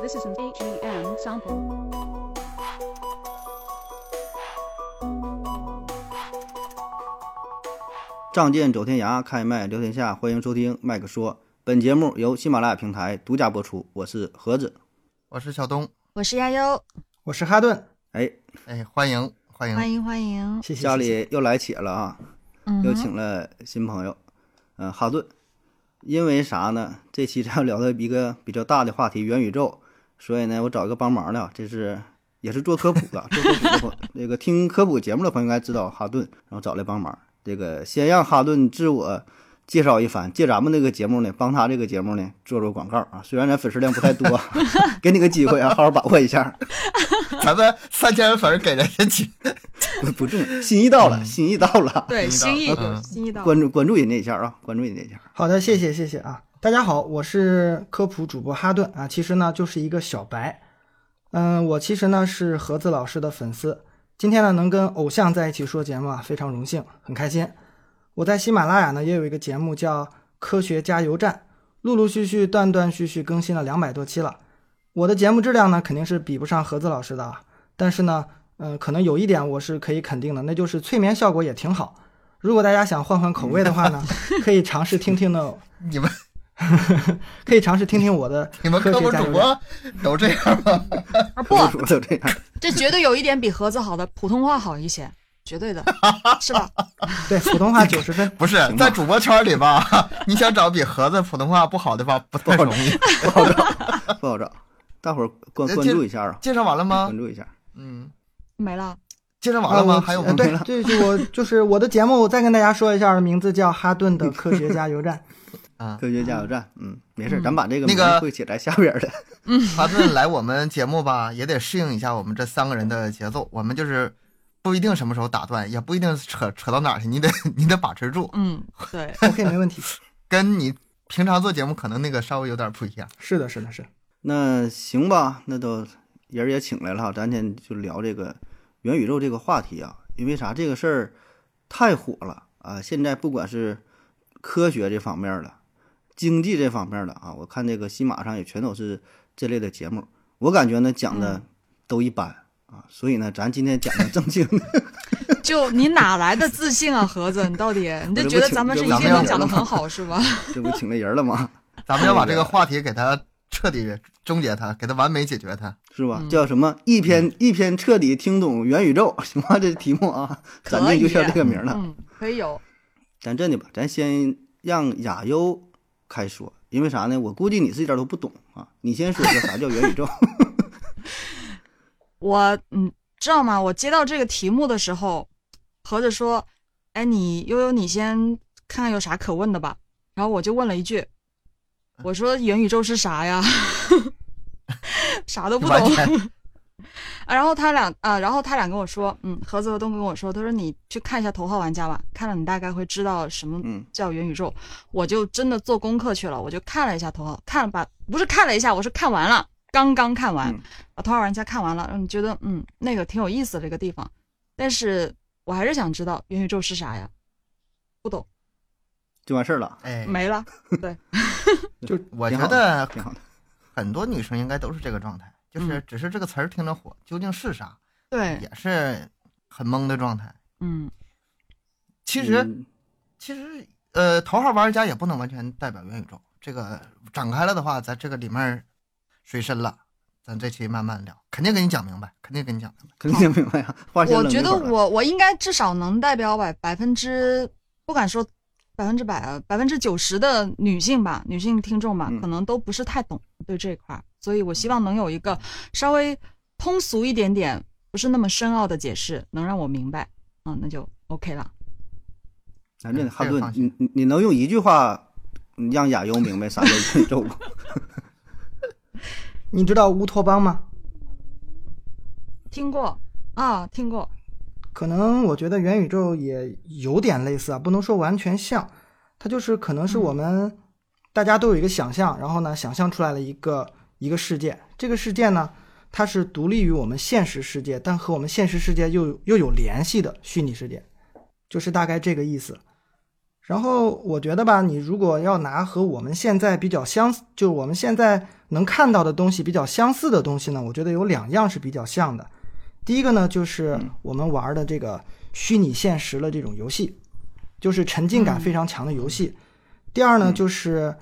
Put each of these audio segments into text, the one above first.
This is an AGM sample. 仗剑走天涯，开麦聊天下，欢迎收听麦克说。本节目由喜马拉雅平台独家播出，我是盒子。我是小东，我是亚优，我是哈顿，哎，哎，欢迎欢迎，欢迎欢迎。谢谢。家里又来且了啊，嗯，又请了新朋友，嗯、哈顿。因为啥呢？这期咱要聊的一个比较大的话题——元宇宙，所以呢，我找一个帮忙的啊，这是也是做科普的，做科普的朋那个听科普节目的朋友应该知道哈顿，然后找来帮忙。这个先让哈顿自我介绍一番，借咱们这个节目呢，帮他这个节目呢做做广告啊。虽然咱粉丝量不太多，给你个机会啊，好好把握一下。咱们三千粉儿给人家几，不 不重要，心意到了，心意到了，对心意嗯心意到了。关注关注人家一下啊，关注人家一下。好的，谢谢谢谢啊！大家好，我是科普主播哈顿啊，其实呢就是一个小白，嗯，我其实呢是盒子老师的粉丝，今天呢能跟偶像在一起说节目啊，非常荣幸，很开心。我在喜马拉雅呢也有一个节目叫《科学加油站》，陆陆续续、断断续续更新了两百多期了。我的节目质量呢肯定是比不上盒子老师的啊，但是呢，嗯、可能有一点我是可以肯定的，那就是催眠效果也挺好。如果大家想换换口味的话呢，可以尝试听听呢，你们 可以尝试听听我的你们科科普主学加油站。播都这样吗？啊不，说都这样，这绝对有一点比盒子好的，普通话好一些，绝对的，是吧？对，普通话九十分。不是在主播圈里吧？你想找比盒子普通话不好的吧，不太容易。不好找，不好找。大伙儿关呃关注一下啊，介绍完了吗关？注一下。嗯，没了。介绍完了吗？还有吗？呃对，这是我就是我的节目，我再跟大家说一下，名字叫哈顿的 科学加油站。啊，科学加油站，嗯，没事咱把这个那个会写在下边儿的。哈顿来我们节目吧，也得适应一下我们这三个人的节奏。我们就是不一定什么时候打断，也不一定扯扯到哪儿去，你得你得把持住，嗯，对，OK，没问题。跟你平常做节目可能那个稍微有点不一样。是的，是的，是的。那行吧，那都人儿也请来了哈，咱先就聊这个元宇宙这个话题啊，因为啥？这个事儿太火了啊！现在不管是科学这方面的、经济这方面的啊，我看这个新马上也全都是这类的节目，我感觉呢讲的都一般。啊，所以呢，咱今天讲的正经的，就你哪来的自信啊，盒子？你到底你就觉得咱们是一定能讲的很好是吧？这不请来人了吗？咱们要把这个话题给它彻底终结它，给它完美解决它。是吧？嗯叫什么？一篇一篇彻底听懂元宇宙，行吗？这题目啊，咱这就叫这个名了。嗯，可以有。咱这的吧，咱先让亚优开说，因为啥呢？我估计你是一点都不懂啊。你先说说啥叫元宇宙？我嗯，知道吗？我接到这个题目的时候，盒子说：“哎，你悠悠，你先看看有啥可问的吧。”然后我就问了一句：“ 我说元宇宙是啥呀？” 啥都不懂。啊，然后他俩啊，然后他俩跟我说，嗯，盒子和东跟我说，他说你去看一下《头号玩家》吧，看了你大概会知道什么嗯叫元宇宙。我就真的做功课去了，我就看了一下《头号》，看了把，不是看了一下，我是看完了，刚刚看完，嗯把《头号玩家》看完了，嗯，觉得嗯那个挺有意思的一个地方，但是我还是想知道元宇宙是啥呀？不懂，就完事儿了，哎，没了。对，就我觉得挺好的。很多女生应该都是这个状态，就是嗯只是这个词儿听着火，究竟是啥，对，也是很懵的状态。嗯其实，嗯其实，呃，头号玩家也不能完全代表元宇宙。这个展开了的话，咱这个里面水深了，咱这期慢慢聊，肯定给你讲明白，肯定给你讲明白。肯定明白呀。花钱我觉得我我应该至少能代表百百分之不敢说百分之百啊，百分之九十的女性吧，女性听众吧，嗯可能都不是太懂对这一块儿，所以我希望能有一个稍微通俗一点点，不是那么深奥的解释，能让我明白，嗯，那就 OK 了。咱这嗯哈顿这个放，心你你你能用一句话让亚优明白啥叫元宇宙吗？你知道乌托邦吗？听过啊，听过，可能我觉得元宇宙也有点类似啊，不能说完全像，它就是可能是我们大家都有一个想象，然后呢，想象出来了一个一个世界，这个世界呢，它是独立于我们现实世界，但和我们现实世界又又有联系的虚拟世界，就是大概这个意思。然后我觉得吧，你如果要拿和我们现在比较相似，就是我们现在能看到的东西比较相似的东西呢，我觉得有两样是比较像的。第一个呢，就是我们玩的这个虚拟现实的这种游戏，就是沉浸感非常强的游戏。第二呢，就是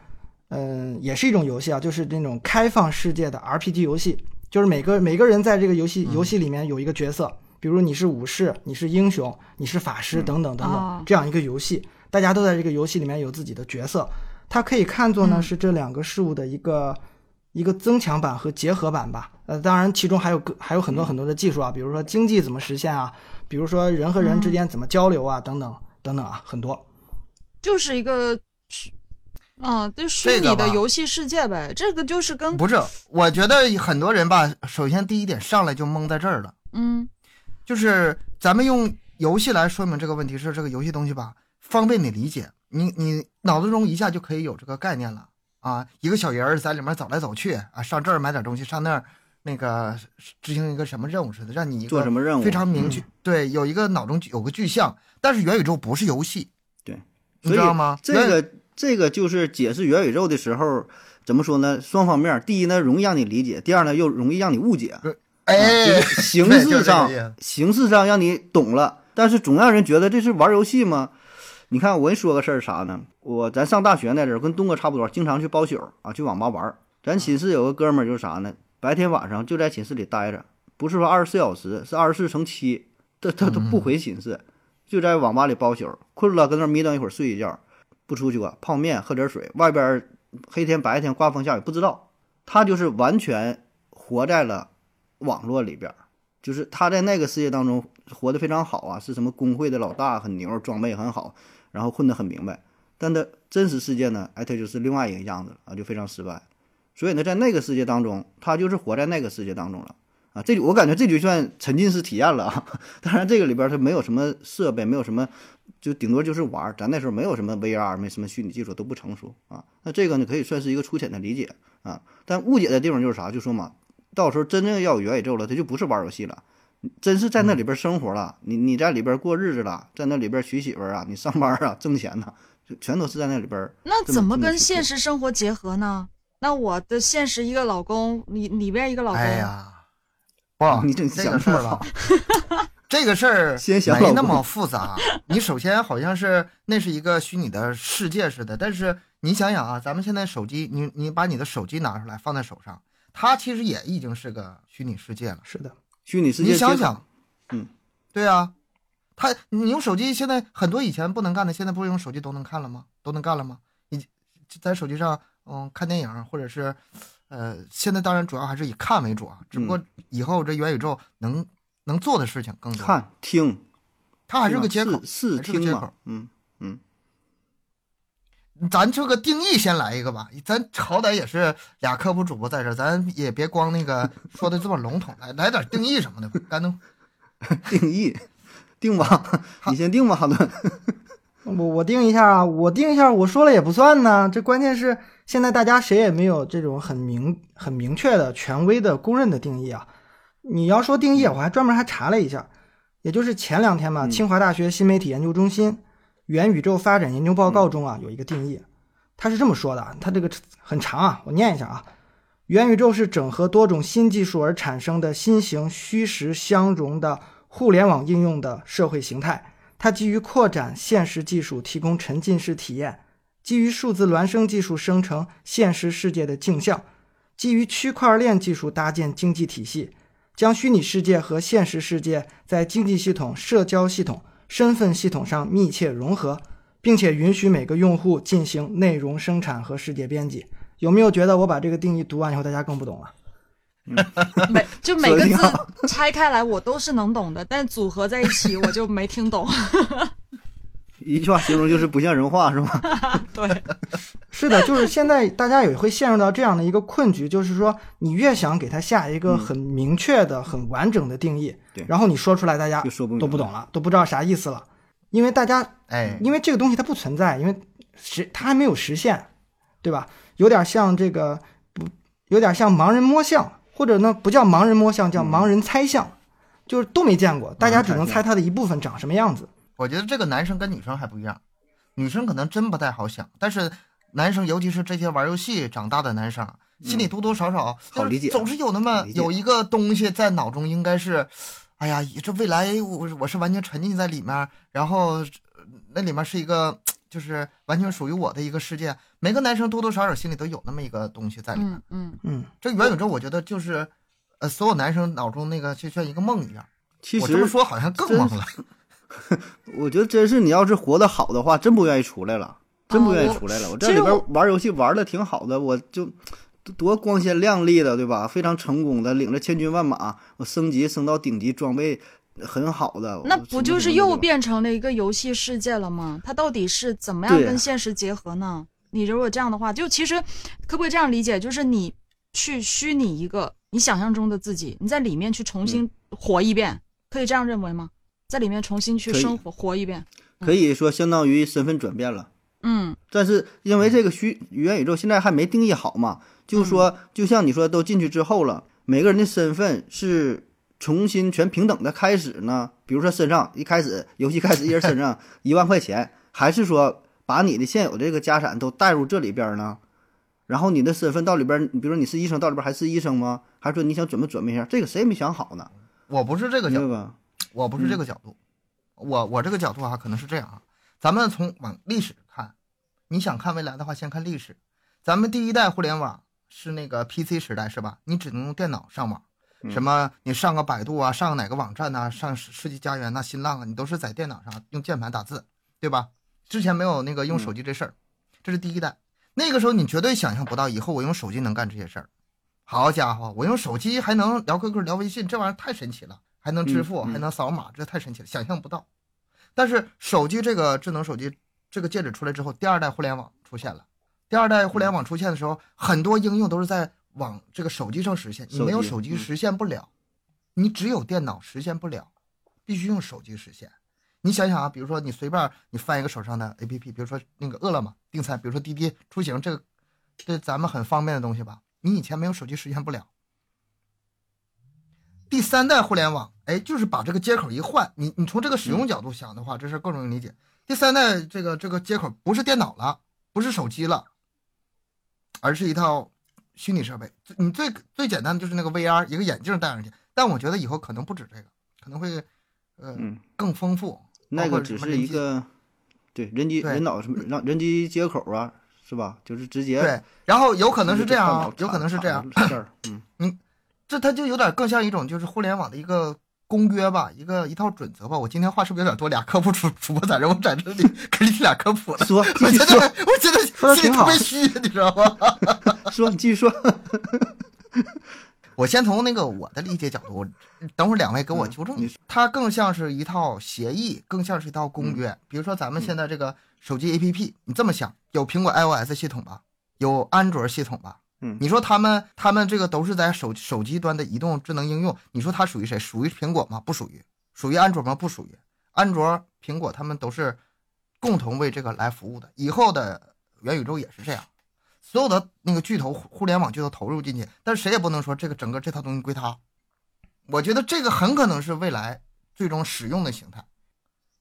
嗯，也是一种游戏啊，就是那种开放世界的 RPG 游戏，就是每个每个人在这个游戏游戏里面有一个角色，比如你是武士，你是英雄，你是法师等等等哦。等，这样一个游戏，大家都在这个游戏里面有自己的角色，它可以看作呢嗯。是这两个事物的一个一个增强版和结合版吧。呃，当然其中还有个还有很多很多的技术啊，比如说经济怎么实现啊，比如说人和人之间怎么交流啊，等等等等啊，很多。就是一个虚，啊，就虚拟的游戏世界呗。这个就是跟不是，我觉得很多人吧，首先第一点上来就懵在这儿了，嗯就是咱们用游戏来说明这个问题是这个游戏东西吧，方便你理解，你你脑子中一下就可以有这个概念了啊，一个小人儿在里面走来走去啊，上这儿买点东西，上那儿那个执行一个什么任务似的，让你做什么任务非常明确，对，有一个脑中有个具象，但是元宇宙不是游戏，对，你知道吗？这个这个就是解释元宇宙的时候，怎么说呢？双方面，第一呢，容易让你理解；第二呢，又容易让你误解。哎，就是形式上形式上让你懂了，但是总让人觉得这是玩游戏吗？你看，我跟你说个事儿啥呢？我咱上大学那阵儿跟东哥差不多，经常去包宿啊，去网吧玩儿。咱寝室有个哥们儿就是啥呢？白天晚上就在寝室里待着，不是说二十四小时，是二十四乘七，他他他不回寝室，就在网吧里包宿，困了跟那儿眯瞪一会儿睡一觉，不出去过，泡面喝点水，外边黑天白天刮风下雨不知道，他就是完全活在了网络里边。就是他在那个世界当中活得非常好啊，是什么工会的老大，很牛，装备很好，然后混得很明白。但他真实世界呢，哎，他就是另外一个样子了啊，就非常失败。所以呢，在那个世界当中，他就是活在那个世界当中了啊。这我感觉这就算沉浸式体验了啊。当然，这个里边它没有什么设备，没有什么，就顶多就是玩。咱那时候没有什么 VR，没什么虚拟技术，都不成熟啊。那这个呢，可以算是一个粗浅的理解啊。但误解的地方就是啥？就说嘛，到时候真正要有元宇宙了，它就不是玩游戏了。真是在那里边生活了，你你在里边过日子了，在那里边娶媳妇儿啊，你上班啊，挣钱呐、就全都是在那里边。那怎么跟现实生活结合呢？那我的现实一个老公，里里边一个老公，哎呀，哇，你这这想个事儿这个事儿 没那么复杂。你首先好像是那是一个虚拟的世界似的，但是你想想啊，咱们现在手机，你你把你的手机拿出来放在手上，它其实也已经是个虚拟世界了。是的，虚拟世界。你想想，嗯，对啊，他你用手机现在很多以前不能干的，现在不是用手机都能看了吗？都能干了吗？你在手机上嗯看电影，或者是呃，现在当然主要还是以看为主啊，只不过以后这元宇宙能能做的事情更多。看听，它还是个接口，是是个接口听嘛。嗯嗯，咱这个定义先来一个吧，咱好歹也是俩科普主播在这儿，咱也别光那个 说的这么笼统，来来点定义什么的吧。干能 定义定吧，你先定吧，哈顿。我我定一下啊，我定一下，我说了也不算呢。这关键是现在大家谁也没有这种很明很明确的权威的公认的定义啊。你要说定义，我还专门还查了一下，也就是前两天嘛，嗯清华大学新媒体研究中心元宇宙发展研究报告中啊有一个定义，它是这么说的啊，它这个很长啊，我念一下啊。元宇宙是整合多种新技术而产生的新型虚实相融的互联网应用的社会形态。它基于扩展现实技术提供沉浸式体验，基于数字孪生技术生成现实世界的镜像，基于区块链技术搭建经济体系，将虚拟世界和现实世界在经济系统、社交系统、身份系统上密切融合，并且允许每个用户进行内容生产和世界编辑。有没有觉得我把这个定义读完以后，大家更不懂了？每 就每个字 拆开来我都是能懂的，但组合在一起我就没听懂。一句话形容就是不像人话，是吗？对，是的，就是现在大家也会陷入到这样的一个困局，就是说你越想给它下一个很明确的、很完整的定义，对然后你说出来，大家都不懂了，都不知道啥意思了，因为大家哎，因为这个东西它不存在，因为实它还没有实现，对吧？有点像这个不，有点像盲人摸象，或者呢不叫盲人摸象，叫盲人猜象，就是都没见过，大家只能猜它的一部分长什么样子。我觉得这个男生跟女生还不一样，女生可能真不太好想，但是男生，尤其是这些玩游戏长大的男生，心里多多少少、嗯好理解总是有那么有一个东西在脑中，应该是，哎呀，这未来我我是完全沉浸在里面，然后呃那里面是一个就是完全属于我的一个世界。每个男生多多少少心里都有那么一个东西在里面。嗯嗯，嗯，这元宇宙，我觉得就是，呃，所有男生脑中那个就像一个梦一样。其我这么实说好像更真懵了。我觉得真是你要是活得好的话，真不愿意出来了，真不愿意出来了。我这里边玩游戏玩的挺好的，我就多光鲜亮丽的，对吧？非常成功的，领着千军万马，我升级升到顶级，装备很好的。那不就是又变成了一个游戏世界了吗？它到底是怎么样跟现实结合呢？你如果这样的话，就其实可不可以这样理解？就是你去虚拟一个你想象中的自己，你在里面去重新活一遍，可以这样认为吗？在里面重新去生活活一遍，可以说相当于身份转变了。嗯但是因为这个虚元宇宙现在还没定义好嘛，就是说，就像你说，都进去之后了，每个人的身份是重新全平等的开始呢？比如说身上一开始游戏开始一人身上 一万块钱，还是说把你的现有这个家产都带入这里边呢？然后你的身份到里边，比如说你是医生，到里边还是医生吗？还是说你想转不转变一下？这个谁也没想好呢，我不是这个角度，明白吧？我不是这个角度，我我这个角度啊，可能是这样啊。咱们从往历史看，你想看未来的话，先看历史。咱们第一代互联网是那个 PC 时代，是吧？你只能用电脑上网，嗯什么你上个百度啊，上个哪个网站呐、上世世纪佳缘呐、新浪啊，你都是在电脑上用键盘打字，对吧？之前没有那个用手机这事儿，这是第一代。那个时候你绝对想象不到，以后我用手机能干这些事儿。好家伙，我用手机还能聊 QQ、聊微信，这玩意儿太神奇了，还能支付，还能扫码，这太神奇了，想象不到。但是手机这个智能手机这个戒指出来之后，第二代互联网出现了。第二代互联网出现的时候，很多应用都是在往这个手机上实现，你没有手手机实现不了，你只有电脑实现不了，必须用手机实现。你想想啊，比如说你随便你翻一个手上的 APP，比如说那个饿了么订餐，比如说滴滴出行，这个对咱们很方便的东西吧？你以前没有手机实现不了。第三代互联网，哎，就是把这个接口一换，你你从这个使用角度想的话，这事儿更容易理解。第三代这个这个接口不是电脑了，不是手机了，而是一套虚拟设备。你最最简单的就是那个 VR，一个眼镜戴上去。但我觉得以后可能不止这个，可能会呃嗯，更丰富。那个只是一个对人机对人脑什么让人机接口啊，是吧？就是直接对，然后有可能是这样有可能是这样，嗯，这它就有点更像一种就是互联网的一个公约吧，一个一套准则吧。我今天话是不是有点多？俩科普主主播在这，我在这里 给你俩科普了。说我现在我现在心里说得挺好特别虚，你知道吗？说，你继续说，我先从那个我的理解角度，我等会儿两位给我嗯纠正一你下。它更像是一套协议，更像是一套公约。比如说咱们现在这个手机 APP，你这么想，有苹果 iOS 系统吧，有安卓系统吧？嗯你说他们他们这个都是在手手机端的移动智能应用，你说它属于谁？属于苹果吗？不属于。属于安卓吗？不属于。安卓、苹果他们都是共同为这个来服务的。以后的元宇宙也是这样。所有的那个巨头互联网巨头投入进去，但是谁也不能说这个整个这套东西归他。我觉得这个很可能是未来最终使用的形态。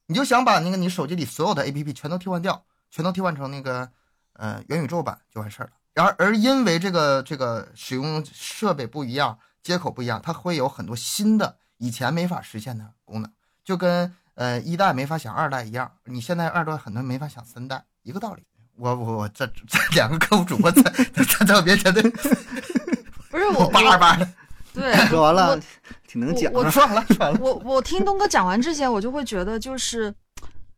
你就想把那个你手机里所有的 APP 全都替换掉，全都替换成那个呃元宇宙版就完事儿了。然而而因为这个这个使用设备不一样，接口不一样，它会有很多新的以前没法实现的功能，就跟呃一代没法想二代一样，你现在二代很多人没法想三代，一个道理。我我我这这 两个客户主播在 在在我面前的，不是我我叭叭的，对，说完了，挺能讲我啊。爽了爽了。我我听东哥讲完之前，我就会觉得就是，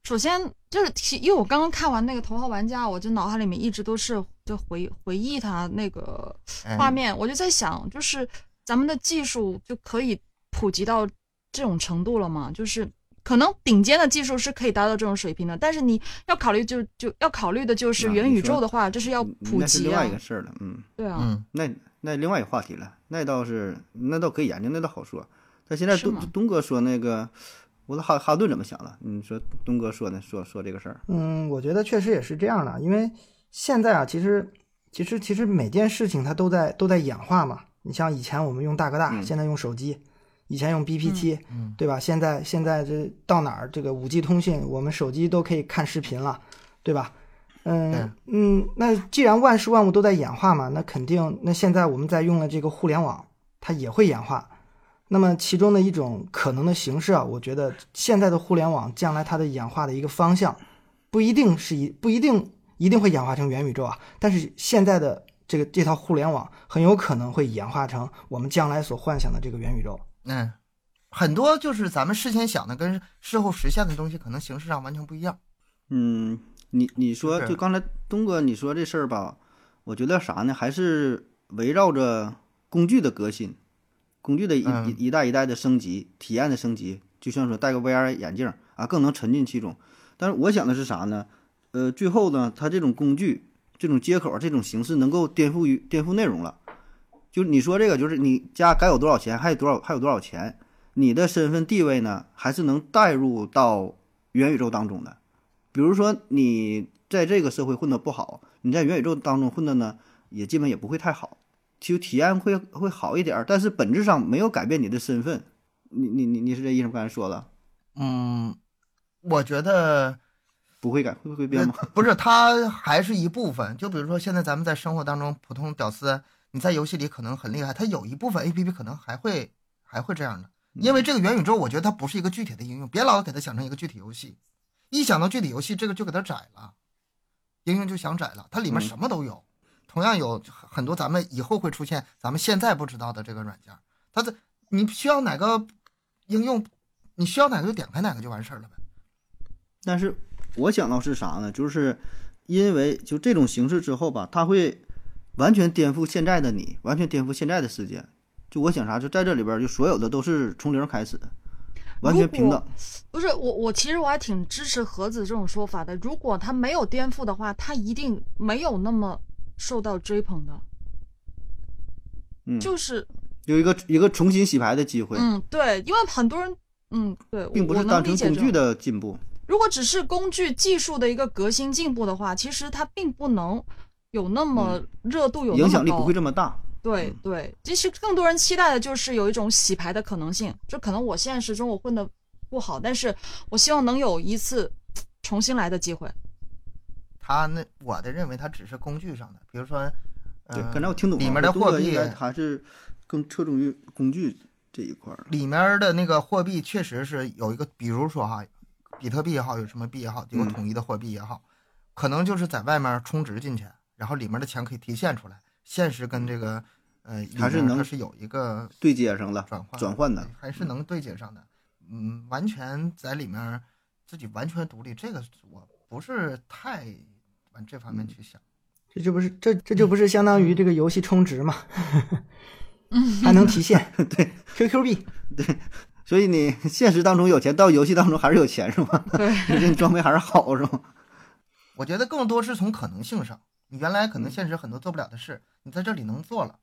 首先就是其因为我刚刚看完那个《头号玩家》，我就脑海里面一直都是就回回忆他那个哎画面，我就在想，就是咱们的技术就可以普及到这种程度了吗？就是可能顶尖的技术是可以达到这种水平的，但是你要考虑就就要考虑的就是元宇宙的话，这是要普及啊那是另外一，个事儿了，嗯，对啊，嗯，那那另外一个话题了，那倒是那倒可以研究，那倒好说。但现在东东哥说那个，我说哈哈顿怎么想了？你说东哥说呢，说说这个事儿，嗯，我觉得确实也是这样的，因为现在啊，其实其实其实每件事情它都在都在演化嘛。你像以前我们用大哥大，嗯现在用手机，以前用 BPT，、嗯对吧？现在现在这到哪儿这个五 G 通信，我们手机都可以看视频了，对吧？嗯嗯，那既然万事万物都在演化嘛，那肯定，那现在我们在用的这个互联网，它也会演化。那么其中的一种可能的形式啊，我觉得现在的互联网将来它的演化的一个方向，不一定是一不一定一定会演化成元宇宙啊，但是现在的这个这套互联网很有可能会演化成我们将来所幻想的这个元宇宙。嗯，很多就是咱们事先想的跟事后实现的东西，可能形式上完全不一样。嗯，你你说就刚才东哥你说这事儿吧，我觉得啥呢？还是围绕着工具的革新，工具的一、嗯一一代一代的升级，体验的升级。就像说戴个 VR 眼镜啊，更能沉浸其中。但是我想的是啥呢？呃，最后呢，它这种工具、这种接口、这种形式能够颠覆于颠覆内容了。就你说这个，就是你家该有多少钱，还有多少还有多少钱，你的身份地位呢，还是能带入到元宇宙当中的。比如说你在这个社会混得不好，你在元宇宙当中混的呢，也基本也不会太好，其实体验会会好一点，但是本质上没有改变你的身份。你你你你是这意思？刚才说了，嗯，我觉得不会改，会不会变吗？不是，它还是一部分。就比如说现在咱们在生活当中，普通屌丝，你在游戏里可能很厉害，它有一部分 A P P 可能还会还会这样的。因为这个元宇宙，我觉得它不是一个具体的应用，别老给它想成一个具体游戏。一想到具体游戏，这个就给它窄了，应用就想窄了。它里面嗯什么都有，同样有很多咱们以后会出现，咱们现在不知道的这个软件。它的你需要哪个应用，你需要哪个就点开哪个就完事儿了呗。但是我想到是啥呢？就是因为就这种形式之后吧，它会完全颠覆现在的你，完全颠覆现在的世界。就我想啥，就在这里边儿，就所有的都是从零开始，完全平等。不是我，我其实我还挺支持盒子这种说法的。如果他没有颠覆的话，他一定没有那么受到追捧的。嗯，就是，有一个一个重新洗牌的机会，嗯，对，因为很多人，嗯，对，并不是单纯工具。的进步。如果只是工具技术的一个革新进步的话，其实它并不能有那么热度，有那么高影响力不会这么大。对对，其实更多人期待的就是有一种洗牌的可能性，就可能我现实中我混的不好，但是我希望能有一次重新来的机会。他那我的认为，他只是工具上的，比如说，对，呃刚才我听懂了，里面的货币还是更侧重于工具这一块儿。里面的那个货币确实是有一个，比如说哈，比特币也好，有什么币也好，有统一的货币也好，可能就是在外面充值进去，然后里面的钱可以提现出来，现实跟这个呃里还是能它是有一个对接上了，转换转换的还是能对接上的。嗯，完全在里面自己完全独立，这个我不是太往这方面去想。这就不是这这就不是相当于这个游戏充值嘛？还能提现，对 QQ 币，所以你 现实当中有钱，到游戏当中还是有钱是吗？对，就这装备还是好是吗？我觉得更多是从可能性上，你原来可嗯能现实很多做不了的事，你在这里能做了，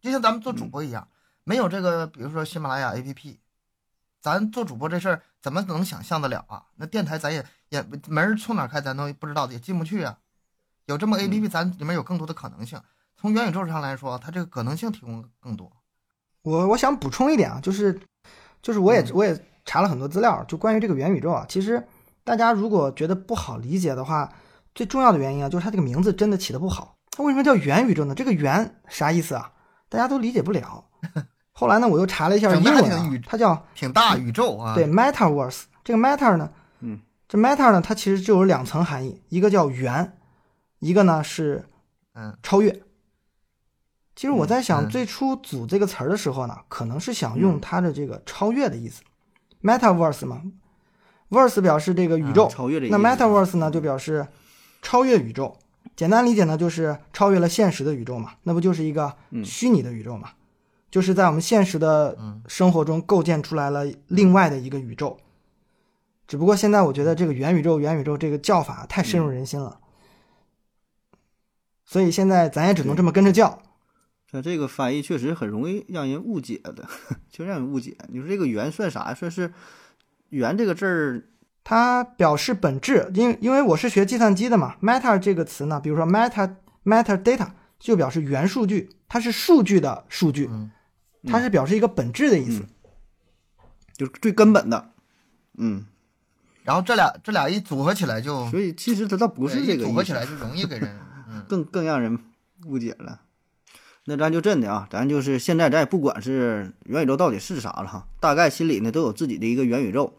就像咱们做主播一样，没有这个，比如说喜马拉雅 APP，咱做主播这事儿怎么能想象得了啊？那电台咱也也门儿从哪儿开咱都不知道，也进不去啊。有这么嗯 APP，咱里面有更多的可能性。从元宇宙上来说，它这个可能性提供更多。我我想补充一点啊，就是就是我也嗯我也查了很多资料，就关于这个元宇宙啊，其实大家如果觉得不好理解的话，最重要的原因啊，就是它这个名字真的起的不好。它为什么叫元宇宙呢？这个“元”啥意思啊？大家都理解不了。后来呢，我又查了一下整英文它叫挺大宇宙啊，对 Metaverse。这个 Meta 呢，嗯，这 Meta 呢，它其实就有两层含义，一个叫元，一个呢是嗯超越。其实我在想，嗯最初组这个词儿的时候呢，可能是想用嗯它的这个超越的意思，metaverse 嘛，verse 表示这个宇宙，啊超越的意那 metaverse 呢就表示超越宇宙。简单理解呢，就是超越了现实的宇宙嘛，那不就是一个嗯虚拟的宇宙嘛？就是在我们现实的嗯生活中构建出来了另外的一个宇宙。只不过现在我觉得这个元宇宙、元宇宙这个叫法太深入人心了，所以现在咱也只能这么跟着叫。像这个翻译确实很容易让人误解的，就让人误解。你说这个“元”算啥呀？算是“元”这个字儿，它表示本质，因为因为我是学计算机的嘛，meta 这个词呢，比如说 meta meta data 就表示元数据，它是数据的数据，嗯它是表示一个本质的意思。就是最根本的。嗯，然后这俩这俩一组合起来就所以其实它倒不是这个意思组合起来就容易给人嗯更更让人误解了。那咱就真的啊，咱就是现在咱也不管是元宇宙到底是啥了哈，大概心里呢都有自己的一个元宇宙。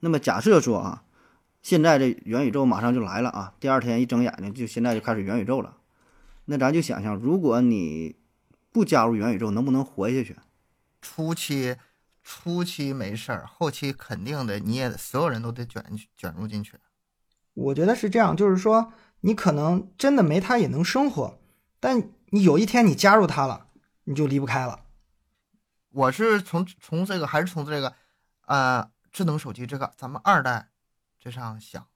那么假设说啊，现在这元宇宙马上就来了啊，第二天一睁眼睛就现在就开始元宇宙了。那咱就想想，如果你不加入元宇宙，能不能活下去？初期初期没事儿，后期肯定的，你也所有人都得卷卷入进去。我觉得是这样，就是说你可能真的没他也能生活，但你有一天你加入它了，你就离不开了。我是从从这个还是从这个呃智能手机这个咱们二代这上想。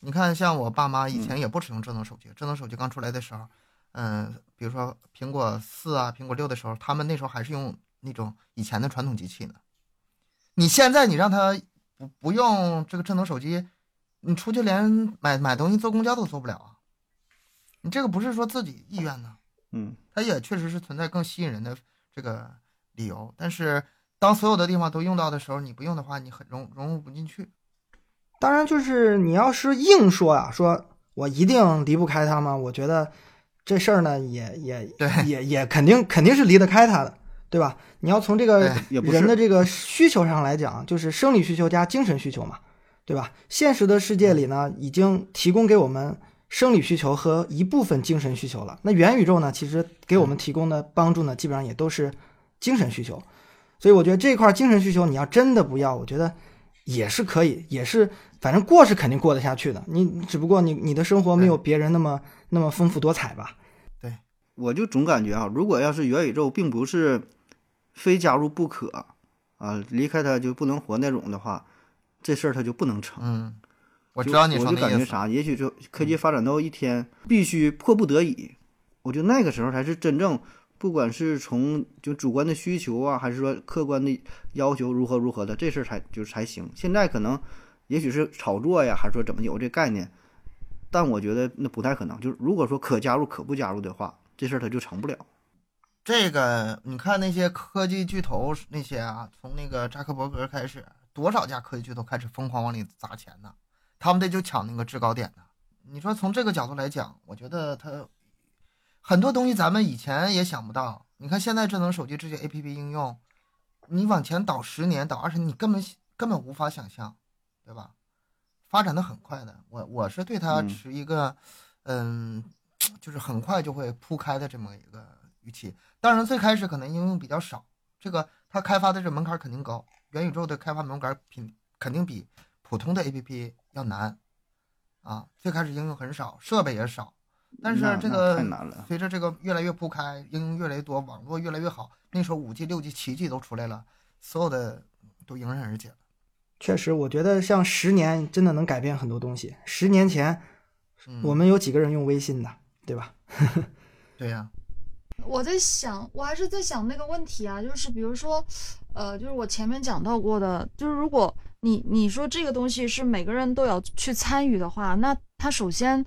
你看，像我爸妈以前也不使用智能手机，智能手机刚出来的时候，嗯、比如说苹果四啊、苹果六的时候，他们那时候还是用那种以前的传统机器呢。你现在你让他不不用这个智能手机，你出去连买买东西坐公交都坐不了啊。你这个不是说自己意愿呢，嗯，它也确实是存在更吸引人的这个理由。但是当所有的地方都用到的时候，你不用的话，你很融融入不进去。当然，就是你要是硬说啊，说我一定离不开它吗？我觉得这事儿呢，也也 对也也肯定肯定是离得开它的，对吧？你要从这个人的这个需求上来讲，就是生理需求加精神需求嘛，对吧？现实的世界里呢，已经提供给我们生理需求和一部分精神需求了。那元宇宙呢，其实给我们提供的帮助呢，基本上也都是精神需求。所以我觉得这块精神需求，你要真的不要，我觉得也是可以，也是反正过是肯定过得下去的。你只不过你你的生活没有别人那么那么丰富多彩吧？对我就总感觉啊，如果要是元宇宙并不是非加入不可啊，离开它就不能活那种的话，这事儿它就不能成。嗯，我就知道你我说那意思。就感觉啥，也许就科技发展到一天必须迫不得已，我觉得那个时候才是真正，不管是从就主观的需求啊，还是说客观的要求如何如何的，这事儿才就是才行。现在可能也许是炒作呀，还是说怎么有这概念，但我觉得那不太可能。就是如果说可加入可不加入的话，这事儿它就成不了。这个你看那些科技巨头那些啊，从那个扎克伯格开始，多少家科技巨头开始疯狂往里砸钱呢？他们得就抢那个制高点呢。你说从这个角度来讲，我觉得它很多东西咱们以前也想不到。你看现在智能手机这些 APP 应用，你往前倒十年、倒二十年，你根本根本无法想象，对吧？发展的很快的，我我是对它嗯持一个，嗯，就是很快就会铺开的这么一个预期。当然，最开始可能应用比较少，这个它开发的这门槛肯定高，元宇宙的开发门槛品肯定比普通的 APP 要难啊。最开始应用很少，设备也少，但是这个随着这个越来越铺开，应用越来越多，网络越来越好，那时候五 G、六 G、七 G 都出来了，所有的都迎刃而解了。确实，我觉得像十年真的能改变很多东西。十年前嗯，我们有几个人用微信的，对吧？对呀、我在想，我还是在想那个问题啊，就是比如说，呃，就是我前面讲到过的，就是如果你你说这个东西是每个人都要去参与的话，那它首先，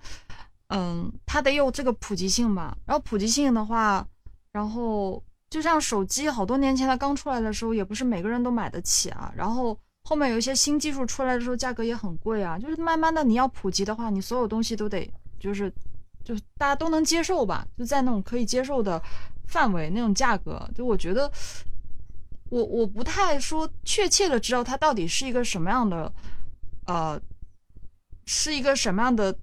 嗯，它得有这个普及性吧。然后普及性的话，然后就像手机，好多年前它刚出来的时候，也不是每个人都买得起啊。然后后面有一些新技术出来的时候，价格也很贵啊。就是慢慢的你要普及的话，你所有东西都得就是就是大家都能接受吧，就在那种可以接受的范围那种价格，就我觉得我我不太说确切的知道它到底是一个什么样的，呃，是一个什么样的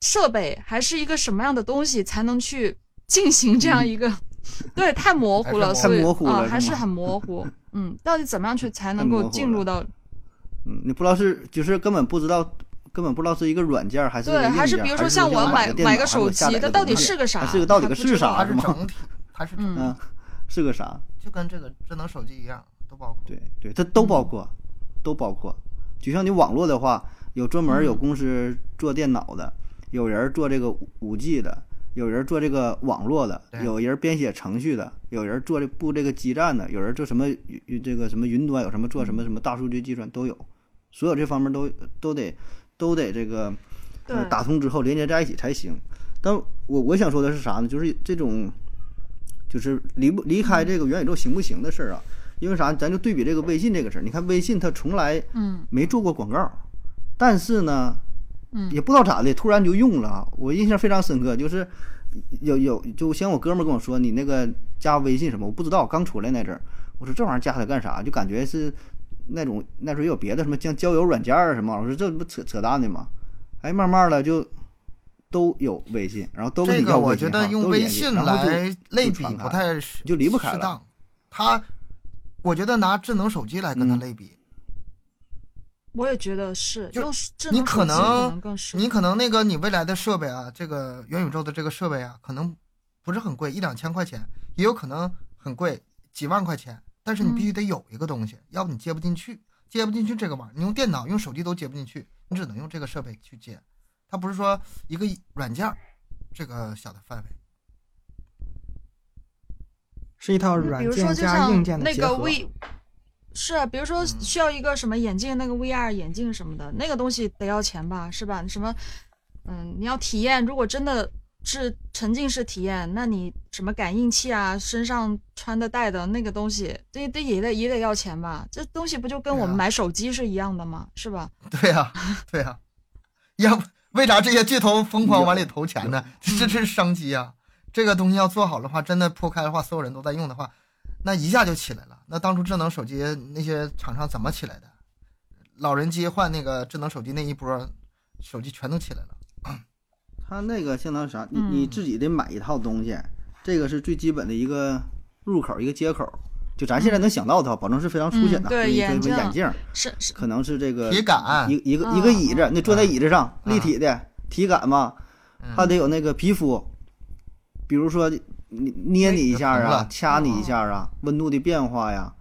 设备，还是一个什么样的东西才能去进行这样一个，对，太模糊了，所以太模糊了还是很模糊，嗯，到底怎么样去才能够进入到嗯，你不知道是就是根本不知道，根本不知道是一个软件还是对，还是比如说像我要买买个手机，它到底是个啥？它是个到底个是啥是吗？整体，它是整体嗯嗯，是个啥？就跟这个智能手机一样，都包括。对对，它都包括，都包括。就像你网络的话，有专门有嗯公司做电脑的，有人做这个五 G 的，有人做这个网络的，有人编写程序的，有人做这布这个基站的，有人做什么云这个什么云端，有什么做什么什么大数据计算都有，所有这方面都都得都得这个呃打通之后连接在一起才行。但我我想说的是啥呢？就是这种就是离不离开这个元宇宙行不行的事儿啊。因为啥？咱就对比这个微信这个事儿，你看微信它从来嗯没做过广告，但是呢，嗯也不知道咋的，突然就用了啊。我印象非常深刻，就是有有就像我哥们儿跟我说，你那个加微信什么，我不知道，刚出来那阵儿，我说这玩意儿加它干啥？就感觉是那种那时候也有别的什么像交友软件儿啊什么，我说这不扯扯淡的吗？哎，慢慢的就都有微信，然后都跟这你要个我觉微信号得用微信然后就来类比不太适就离不开了适当。它，我觉得拿智能手机来跟它嗯类比，我也觉得是，就用智你能手机可能能更适你可能那个你未来的设备啊，这个元宇宙的这个设备啊，可能不是很贵，一两千块钱，也有可能很贵，几万块钱。但是你必须得有一个东西，要不你接不进去，接不进去这个玩意儿，你用电脑、用手机都接不进去，你只能用这个设备去接。它不是说一个软件这个小的范围。是一套比如说，软件就像加硬件的那个结合。V，是啊，比如说嗯需要一个什么眼镜，那个 VR 眼镜什么的，那个东西得要钱吧，是吧？什么，嗯，你要体验，如果真的是沉浸式体验，那你什么感应器啊，身上穿的戴的那个东西，这这也得也得要钱吧？这东西不就跟我们买手机是一样的吗？是吧？对呀、对呀、要不为啥这些巨头疯狂往里投钱呢？这这是商机啊！这个东西要做好的话，真的铺开的话，所有人都在用的话，那一下就起来了。那当初智能手机那些厂商怎么起来的？老人机换那个智能手机那一波，手机全都起来了。它那个相当于啥？你你嗯自己得买一套东西，这个是最基本的一个入口，一个接口。就咱现在能想到的话，保证是非常粗浅的，嗯对就一个眼镜眼镜，是是，可能是这个体感一一个嗯一个椅子，那坐在椅子上，嗯。立体的体感嘛，嗯。还得有那个皮肤，比如说你捏你一下啊掐你一下啊，温度的变化呀，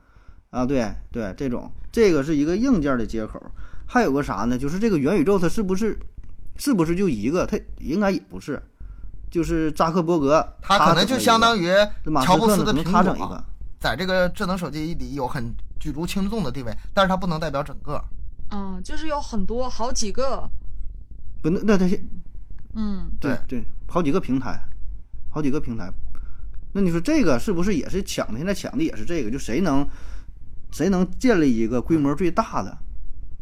啊，对对，这种这个是一个硬件的接口，还有个啥呢？就是这个元宇宙它是不是是不是就一个？它应该也不是，就是扎克伯格他可能就相当于于马斯乔布克呢，可能斯的苹果他整一个，在这个智能手机里有很举足轻重的地位，但是它不能代表整个。嗯，就是有很多好几个，不那那它是嗯，对对，好几个平台，好几个平台。那你说这个是不是也是抢的？现在抢的也是这个，就谁能谁能建立一个规模最大的、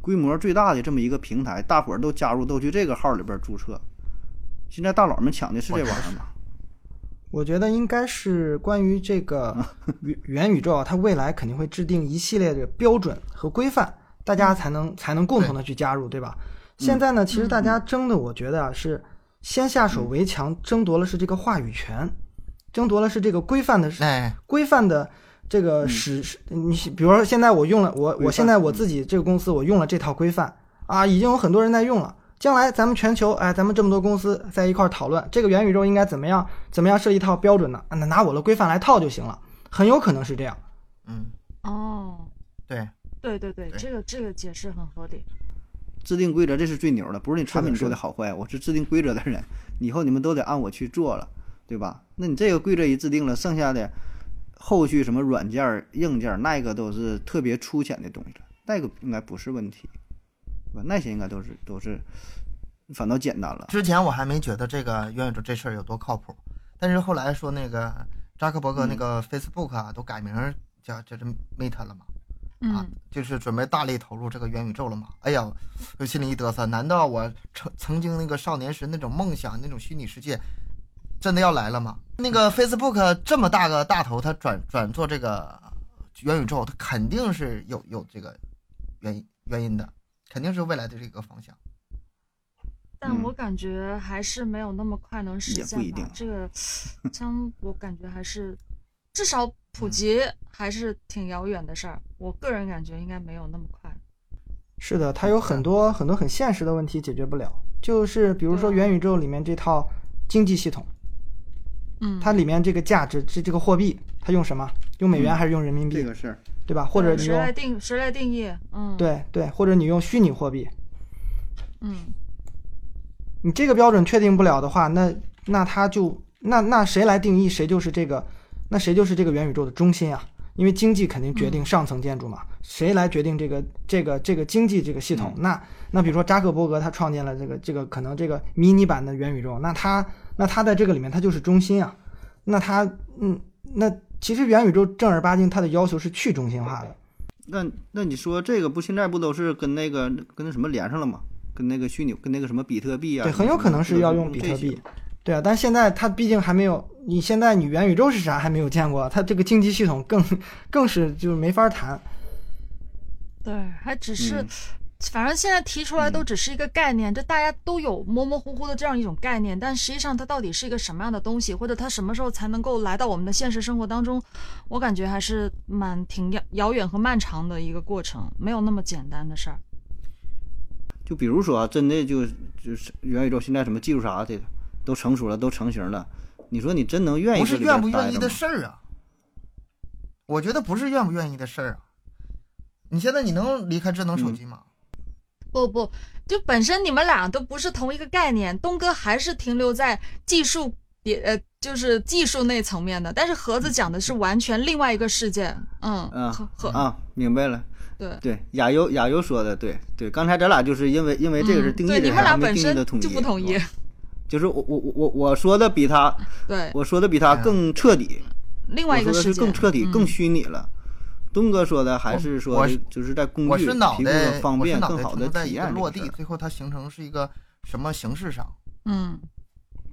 规模最大的这么一个平台，大伙儿都加入，都去这个号里边注册。现在大佬们抢的是这玩意儿吗？我觉得应该是关于这个元元宇宙啊，它未来肯定会制定一系列的标准和规范，大家才能才能共同的去加入，对吧？现在呢，其实大家争的，我觉得啊是先下手为强，争夺了是这个话语权，争夺了是这个规范的哎，规范的这个使，使你比如说现在我用了我我现在我自己这个公司我用了这套规范啊，已经有很多人在用了。将来咱们全球哎，咱们这么多公司在一块儿讨论这个元宇宙应该怎么样怎么样设一套标准呢？啊那拿我的规范来套就行了，很有可能是这样。嗯，哦，对，对对对，对这个这个解释很合理。制定规则这是最牛的，不是你产品做的好坏，我是制定规则的人，以后你们都得按我去做了，对吧？那你这个规则一制定了，剩下的后续什么软件、硬件，那个都是特别粗浅的东西，那个应该不是问题，对吧？那些应该都是都是反倒简单了。之前我还没觉得这个元宇宙这事儿有多靠谱，但是后来说那个扎克伯格那个 Facebook 啊，都改名儿叫叫这 Meta 了嘛，啊嗯，，就是准备大力投入这个元宇宙了嘛。哎呀，我心里一嘚瑟，难道我曾曾经那个少年时那种梦想、那种虚拟世界，真的要来了吗？那个 Facebook 这么大个大头，他转转做这个元宇宙，他肯定是有有这个原因原因的，肯定是未来的这个方向。嗯但我感觉还是没有那么快能实现吧。也不一定这个，将我感觉还是至少普及还是挺遥远的事儿。我个人感觉应该没有那么快。是的，它有很多很多很现实的问题解决不了，就是比如说元宇宙里面这套经济系统，嗯，它里面这个价值这这个货币，它用什么？用美元还是用人民币？这个事儿，对吧？或者你谁来定谁来定义？嗯，，对对，或者你用虚拟货币，嗯，你这个标准确定不了的话，那那它就那那谁来定义谁就是这个，那谁就是这个元宇宙的中心啊？因为经济肯定决定上层建筑嘛，谁来决定这个这个这个经济这个系统？那那比如说扎克伯格他创建了这个这个可能这个迷你版的元宇宙，那他那它在这个里面它就是中心啊，那它嗯那其实元宇宙正儿八经它的要求是去中心化的，那那你说这个不现在不都是跟那个跟那什么连上了吗？跟那个虚拟跟那个什么比特币啊，对，很有可能是要用比特币。对啊，但现在它毕竟还没有，你现在你元宇宙是啥还没有见过，它这个经济系统更更是就是没法谈。对，还只是，嗯反正现在提出来都只是一个概念，这大家都有模模糊糊的这样一种概念，但实际上它到底是一个什么样的东西，或者它什么时候才能够来到我们的现实生活当中，我感觉还是蛮挺遥遥远和漫长的一个过程，没有那么简单的事儿。就比如说啊，真的就就是元宇宙现在什么技术啥的都成熟了，都成型了，你说你真能愿意不是愿不愿意的事儿啊。我觉得不是愿不愿意的事儿啊。你现在你能离开智能手嗯机吗？不不，就本身你们俩都不是同一个概念，东哥还是停留在技术别呃，就是技术那层面的，但是盒子讲的是完全另外一个世界，嗯，嗯和和啊，明白了。对。对，亚优亚优说的对对，刚才咱俩就是因为因为这个是定义的嗯对，你，们俩本身就不统一是，就是我我我我我说的比他对，我说的比他更彻底，另外一个世界更彻底、嗯更虚拟了。东哥说的还是说就是在工具我是脑提供袋，方便、脑更好的袋在体一个落地，最后它形成是一个什么形式上？嗯，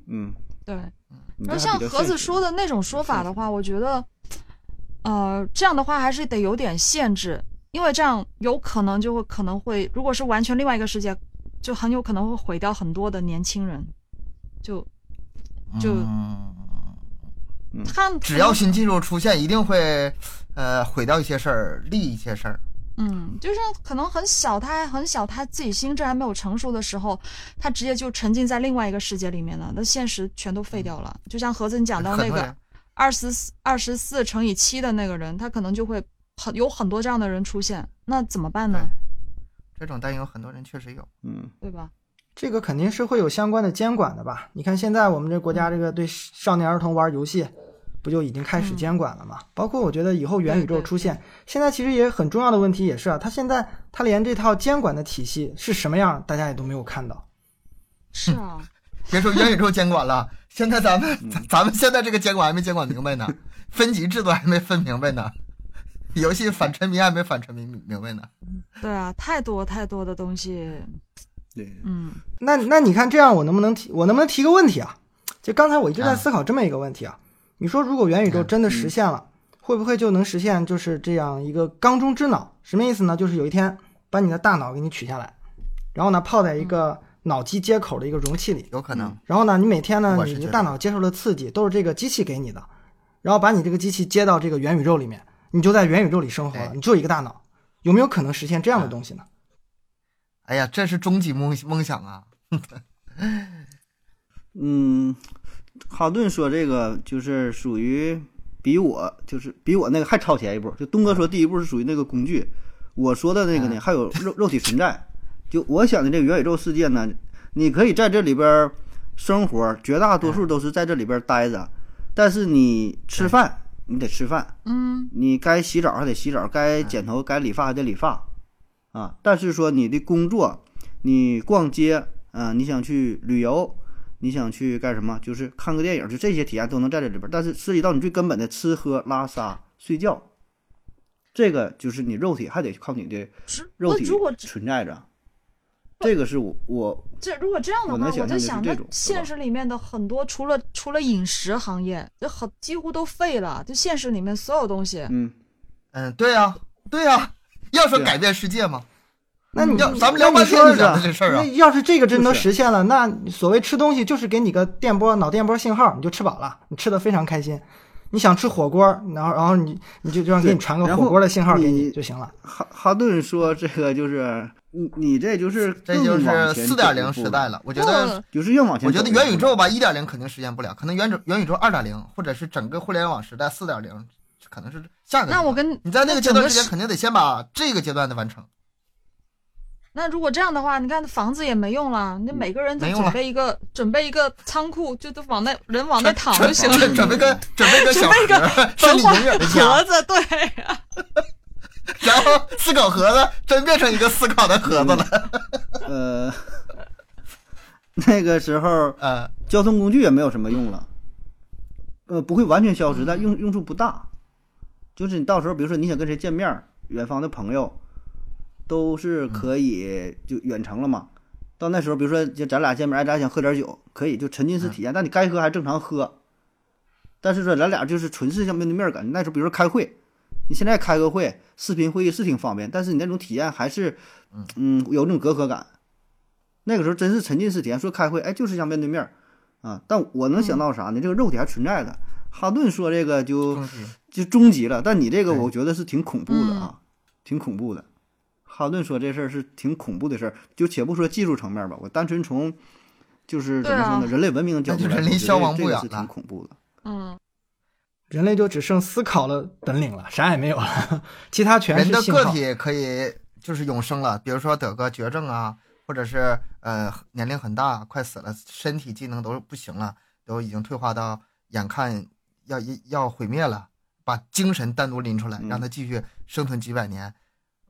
嗯，对。然后像盒子说的那种说法的话，我觉得，呃，这样的话还是得有点限制，因为这样有可能就会可能会，如果是完全另外一个世界，就很有可能会毁掉很多的年轻人。就就嗯他只要新技术出现，一定会呃毁掉一些事儿，利一些事儿。嗯，就是可能很小，他还很小，他自己心智还没有成熟的时候，他直接就沉浸在另外一个世界里面了，那现实全都废掉了。就像盒子你讲到那个二十二十四乘以七的那个人，他可能就会很有很多这样的人出现，那怎么办呢？这种担忧，很多人确实有。嗯对吧？这个肯定是会有相关的监管的吧？你看现在我们这国家这个对少年儿童玩游戏，不就已经开始监管了吗？包括我觉得以后元宇宙出现，现在其实也很重要的问题也是啊，它现在它连这套监管的体系是什么样，大家也都没有看到。是啊，别说元宇宙监管了，现在咱们嗯咱咱们现在这个监管还没监管明白呢，分级制度还没分明白呢，游戏反沉迷还没反沉迷明白呢。对啊，太多太多的东西，对，嗯那那你看这样，我能不能提我能不能提个问题啊？就刚才我一直在啊思考这么一个问题啊，你说如果元宇宙真的实现了，会不会就能实现就是这样一个缸中之脑？什么意思呢？就是有一天把你的大脑给你取下来，然后呢泡在一个脑机接口的一个容器里，有可能，然后呢，你每天呢，你大脑接受的刺激都是这个机器给你的，然后把你这个机器接到这个元宇宙里面，你就在元宇宙里生活了，对你就一个大脑，有没有可能实现这样的嗯东西呢？哎呀，这是终极梦梦想啊！嗯，哈顿说这个就是属于比我就是比我那个还超前一步。就东哥说第一步是属于那个工具，我说的那个呢嗯。还有肉肉体存在。就我想的这个元宇宙世界呢，你可以在这里边儿生活，绝大多数都是在这里边儿待着，但是你吃饭你得吃饭，嗯。你该洗澡还得洗澡，该剪头该理发还得理发，啊，但是说你的工作，你逛街啊，你想去旅游，你想去干什么，就是看个电影，就这些体验都能在这里边。但是涉及到你最根本的吃喝拉撒睡觉，这个就是你肉体还得靠你的是肉体如果存在着。这个是我我这如果这样的话，我就想象的是在想，那这种是吧现实里面的很多，除了除了饮食行业，就很几乎都废了。就现实里面所有东西，嗯，嗯，对呀、对呀、要说改变世界嘛，那你要咱们聊半天就说是聊的这事儿啊那要是这个真能实现了，那所谓吃东西就是给你个电波脑电波信号，你就吃饱了，你吃的非常开心。你想吃火锅，然后然后你你就这样给你传个火锅的信号给你你就行了。哈哈顿说这个就是你你这就是这就是前四点零时代了。我觉得，就是越往前我觉得元宇宙吧，一点零肯定实现不了，可能元宇元宇宙二点零，或者是整个互联网时代四点零，可能是下个。那我跟你在那个阶段之间，肯定得先把这个阶段的完成。那如果这样的话，你看房子也没用了，那每个人就没用了准备一个准备一个仓库，就都往那人往那躺就行了。准准备个 准备个小准备个盒，是你文化永远的 盒。子，对，然后思考盒子真变成一个思考的盒子了。呃，那个时候呃，交通工具也没有什么用了，呃，不会完全消失，但用用处不大。就是你到时候，比如说你想跟谁见面，远方的朋友，都是可以就远程了嘛。到那时候，比如说就咱俩见面，哎，咱俩想喝点酒，可以就沉浸式体验，但你该喝还正常喝。但是说咱俩就是纯是像面对面感觉。那时候比如说开会，你现在开个会，视频会议是挺方便，但是你那种体验还是，嗯，有那种隔阂感。那个时候真是沉浸式体验，说开会，哎，就是像面对面啊。但我能想到啥呢？这个肉体还存在的。哈顿说这个就就终极了，但你这个我觉得是挺恐怖的啊，挺恐怖的。哈顿说这事儿是挺恐怖的事儿，就且不说技术层面吧，我单纯从就是怎么说呢，啊人类文明的角度人离我觉得消亡不远了挺恐怖的。嗯，人类就只剩思考的本领了，啥也没有了，其他全人的是。个体可以就是永生了，比如说得个绝症啊，或者是呃年龄很大快死了，身体机能都不行了，都已经退化到眼看要要毁灭了，把精神单独拎出来，嗯让他继续生存几百年。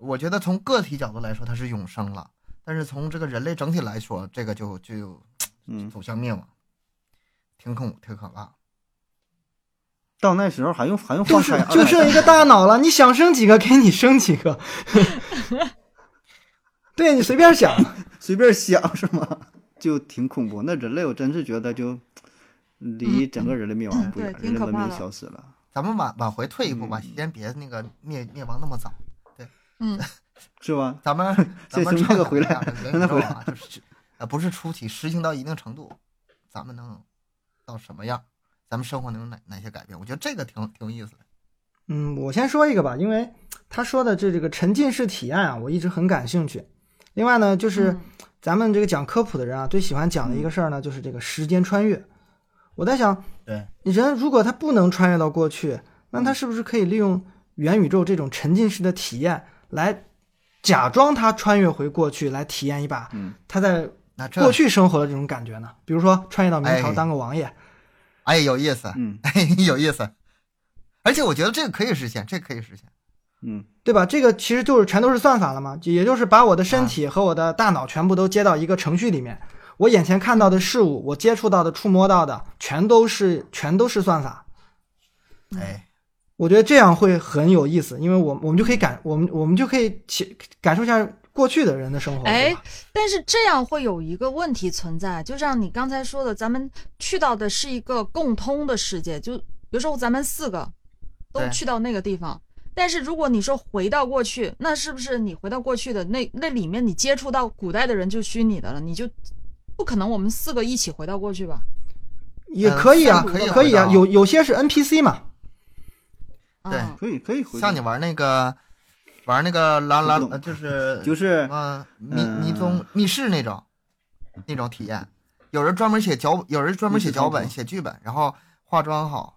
我觉得从个体角度来说，它是永生了，但是从这个人类整体来说，这个就就嗯，走向灭亡，挺恐挺可怕。到那时候还用还用就是放开就剩一个大脑了，你想生几个给你生几个，对你随便想。随便想是吗？就挺恐怖。那人类我真是觉得就离整个人类灭亡不远，人类文明消失了。咱们往往回退一步吧，嗯先别那个灭灭亡那么早。嗯，是吧？咱们 咱们这个回来畅想一下这从那回元宇宙啊，就是呃不是出体，实行到一定程度，咱们能到什么样？咱们生活能有哪哪些改变？我觉得这个挺挺有意思的。嗯，我先说一个吧，因为他说的这这个沉浸式体验啊，我一直很感兴趣。另外呢，就是嗯咱们这个讲科普的人啊，最喜欢讲的一个事儿呢，就是这个时间穿越。我在想，对，人如果他不能穿越到过去，那他是不是可以利用元宇宙这种沉浸式的体验，来假装他穿越回过去，来体验一把嗯他在过去生活的这种感觉呢？比如说穿越到明朝哎当个王爷，哎有意思，嗯哎 有意思。而且我觉得这个可以实现，这个可以实现。嗯对吧？这个其实就是全都是算法了嘛，也就是把我的啊身体和我的大脑全部都接到一个程序里面，我眼前看到的事物，我接触到的、触摸到的，全都是全都是算法。哎，我觉得这样会很有意思，因为我我们就可以感我们我们就可以起感受一下过去的人的生活。哎，但是这样会有一个问题存在，就像你刚才说的，咱们去到的是一个共通的世界，就比如说咱们四个都去到那个地方，但是如果你说回到过去，那是不是你回到过去的那那里面你接触到古代的人就虚拟的了，你就不可能我们四个一起回到过去吧？也可以啊，嗯可以可以啊，有有些是 NPC 嘛，对嗯可以可以回。像你玩那个玩那个拉拉我不，懂呃就是就是嗯迷嗯迷踪密室那种那种体验。有人专门写脚，有人专门写脚本、写剧本，然后化妆好，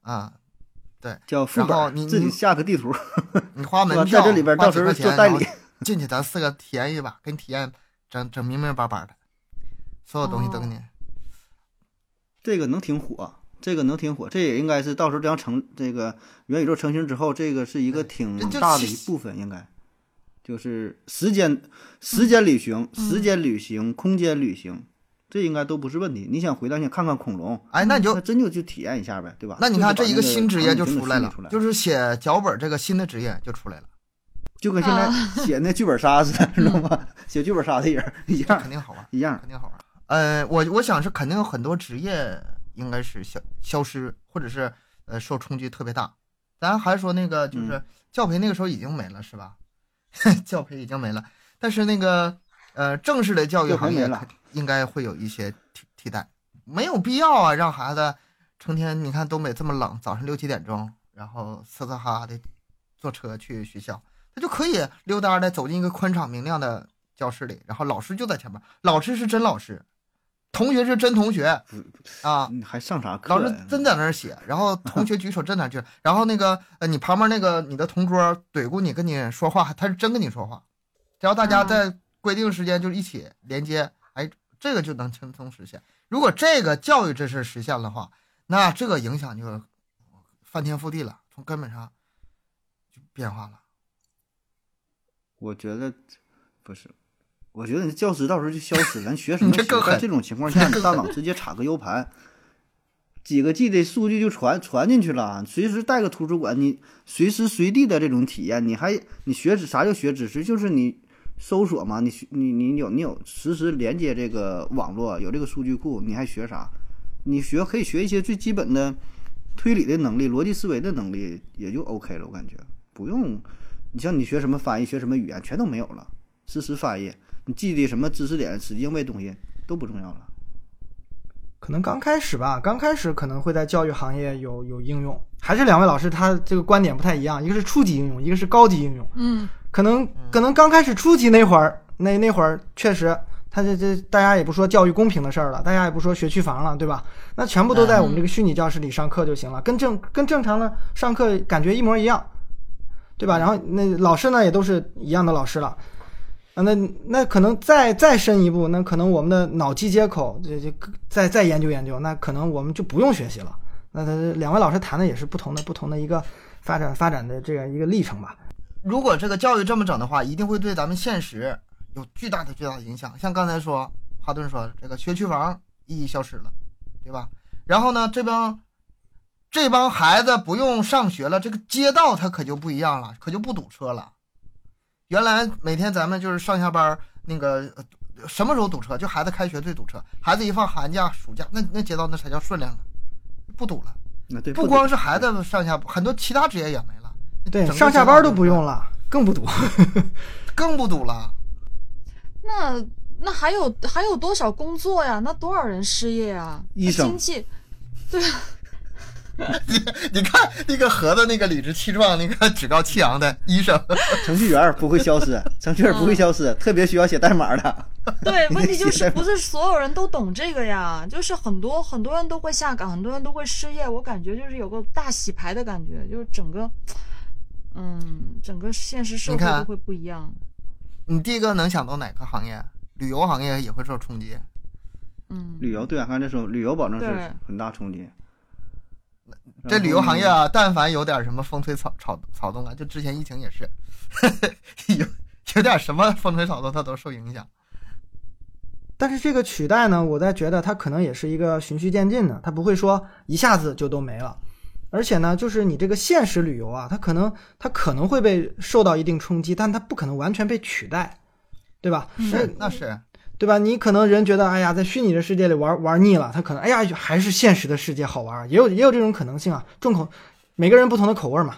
啊、叫副本，然后你自己下个地图，你花门票，在这里边到时候花几块钱做代理 进去，咱四个体验一把，给你体验整整明明白白的，所有东西都给你。这个能挺火，这个能挺火，这也应该是到时候这样成这个元宇宙成型之后，这个是一个挺大的一部分，应该就是时间时间旅行、时间旅行、空间旅行，这应该都不是问题。你想回到你想看看恐龙，哎，那你就那真就去体验一下呗，对吧？那你看这一个新职业就出来了就是写脚本这个新的职业就出来了，就跟现在 写那剧本杀似的，知道吗？写剧本杀的人一样肯定好玩，一样。肯定好玩。呃，我我想是肯定有很多职业应该是消消失，或者是呃受冲击特别大。咱还说那个就是嗯。教培那个时候已经没了是吧？教培已经没了，但是那个呃正式的教育行业肯应该会有一些替替代，没有必要啊，让孩子成天你看东北这么冷，早上六七点钟，然后嘶嘶哈哈的坐车去学校，他就可以溜达的走进一个宽敞明亮的教室里，然后老师就在前面，老师是真老师，同学是真同学啊，你还上啥课老师？真在那儿写，然后同学举手真在那 然后那个呃你旁边那个你的同桌怼过你跟你说话，他是真跟你说话，只要大家嗯在规定时间就一起连接，哎，这个就能轻松实现。如果这个教育这事实现的话，那这个影响就翻天覆地了，从根本上就变化了。我觉得不是，我觉得你教师到时候就消失了，咱学什么学？这更狠在这种情况下，你大脑直接插个 U 盘，几个 G 的数据就传传进去了，随时带个图书馆，你随时随地的这种体验，你还你学知啥叫学知识？就是你搜索嘛，你学你你有你有实时连接这个网络，有这个数据库，你还学啥？你学可以学一些最基本的推理的能力、逻辑思维的能力，也就 OK 了。我感觉不用，你像你学什么翻译、学什么语言，全都没有了，实时翻译，你记的什么知识点、死记硬背东西都不重要了。可能刚开始吧，刚开始可能会在教育行业有有应用。还是两位老师他这个观点不太一样，一个是初级应用，一个是高级应用。嗯，可能可能刚开始初级那会儿，那那会儿确实，他这这大家也不说教育公平的事儿了，大家也不说学区房了，对吧？那全部都在我们这个虚拟教室里上课就行了，跟正跟正常的上课感觉一模一样，对吧？然后那老师呢也都是一样的老师了。啊，那那可能再再深一步，那可能我们的脑机接口这这再再研究研究，那可能我们就不用学习了。那他两位老师谈的也是不同的不同的一个发展发展的这样一个历程吧。如果这个教育这么整的话，一定会对咱们现实有巨大的巨大的影响。像刚才说，哈顿说这个学区房意义消失了，对吧？然后呢，这帮这帮孩子不用上学了，这个街道它可就不一样了，可就不堵车了。原来每天咱们就是上下班那个呃什么时候堵车？就孩子开学最堵车，孩子一放寒假、暑假，那那街道那才叫顺亮了，不堵了。那对，不光是孩子上下，很多其他职业也没了。对，上下班都不用了，更不堵。更不堵了。那那还有还有多少工作呀？那多少人失业啊？那医生经济你 你看那个盒子，那个理直气壮、那个 趾高气扬的医生，程序员不会消失，程序员不会消失，特别需要写代码的。对，问题就是不是所有人都懂这个呀？就是很多很多人都会下岗，很多人都会失业。我感觉就是有个大洗牌的感觉，就是整个，嗯，整个现实社会都会不一样。你第一个能想到哪个行业？旅游行业也会受冲击。嗯，旅游对啊，刚才说旅游保证是很大冲击。这旅游行业啊，但凡有点什么风吹草草草动啊，就之前疫情也是，有有点什么风吹草动，它都受影响。但是这个取代呢，我在觉得它可能也是一个循序渐进的，它不会说一下子就都没了。而且呢，就是你这个现实旅游啊，它可能它可能会被受到一定冲击，但它不可能完全被取代，对吧？是，那是对吧？你可能人觉得，哎呀，在虚拟的世界里玩玩腻了，他可能，哎呀，还是现实的世界好玩，也有也有这种可能性啊。重口，每个人不同的口味嘛。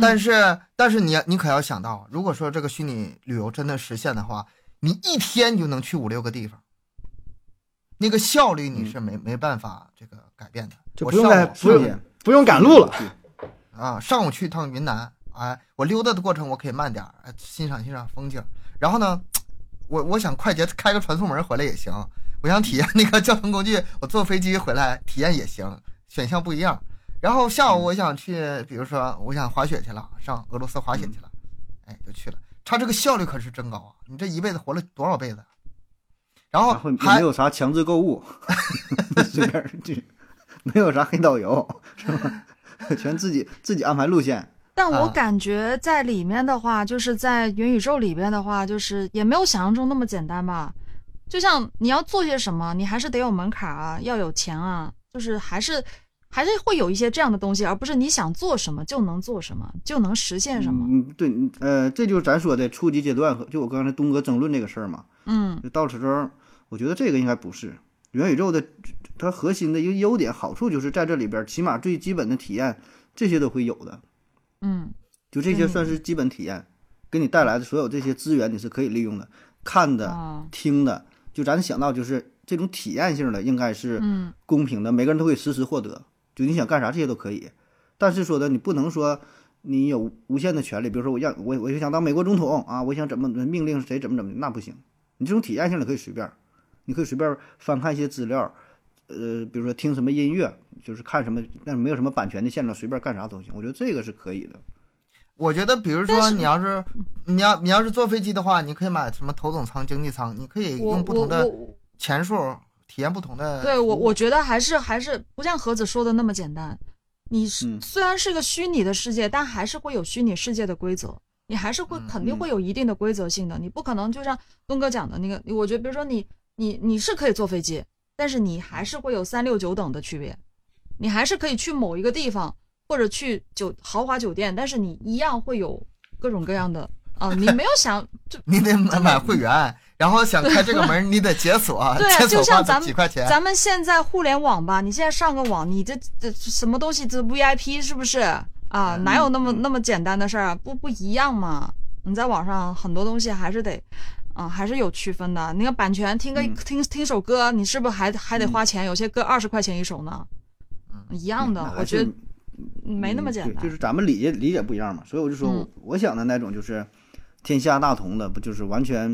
但是但是你你可要想到，如果说这个虚拟旅游真的实现的话，你一天就能去五六个地方，那个效率你是没、没办法这个改变的。就不用不用不用赶路了。啊，上午去一趟云南，哎，我溜达的过程我可以慢点，哎，欣赏欣赏风景。然后呢，我我想快捷开个传送门回来也行，我想体验那个交通工具，我坐飞机回来体验也行，选项不一样。然后下午我想去，比如说我想滑雪去了，上俄罗斯滑雪去了，哎，就去了。他这个效率可是真高啊！你这一辈子活了多少辈子？然后还没有啥强制购物，随便去，没有啥黑导游，是吧？全自己自己安排路线。但我啊感觉在里面的话，就是在元宇宙里边的话，就是也没有想象中那么简单吧。就像你要做些什么，你还是得有门槛啊，要有钱啊，就是还是还是会有一些这样的东西，而不是你想做什么就能做什么，就能实现什么。嗯，对，嗯呃，这就是咱说的初级阶段和就我刚才东哥争论这个事儿嘛。嗯就到此时候，我觉得这个应该不是元宇宙的，它核心的一个优点好处就是在这里边儿，起码最基本的体验这些都会有的。嗯就这些嗯算是基本体验，给你带来的所有这些资源你是可以利用的，看的、啊听的，就咱想到就是这种体验性的，应该是嗯公平的，每个人都可以实时获得。就你想干啥，这些都可以。但是说的，你不能说你有无限的权利，比如说我让我我就想当美国总统啊，我想怎么命令谁怎么怎么，那不行。你这种体验性的可以随便，你可以随便翻看一些资料，呃，比如说听什么音乐，就是看什么，但是没有什么版权的限制，随便干啥都行。我觉得这个是可以的。我觉得，比如说你要是你要你要是坐飞机的话，你可以买什么头等舱、经济舱，你可以用不同的钱数体验不同的。对我，我觉得还是还是不像盒子说的那么简单。你是、嗯虽然是个虚拟的世界，但还是会有虚拟世界的规则，你还是会肯定会有一定的规则性的。你不可能就像东哥讲的那个，我觉得比如说你你你是可以坐飞机，但是你还是会有三六九等的区别，你还是可以去某一个地方或者去酒豪华酒店，但是你一样会有各种各样的啊，你没有想，就你得买买会员，然后想开这个门，你得解锁，对啊 解锁花就像咱们几块钱。咱们现在互联网吧，你现在上个网，你这这什么东西这 VIP 是不是啊？哪有那么那么简单的事儿啊？不不一样嘛？你在网上很多东西还是得，啊，还是有区分的。那个版权听个、嗯听听首歌，你是不是还还得花钱？有些歌二十块钱一首呢，一样的。我觉得没那么简单。嗯就是咱们理解理解不一样嘛，所以我就说，嗯我想的那种就是天下大同的，不就是完全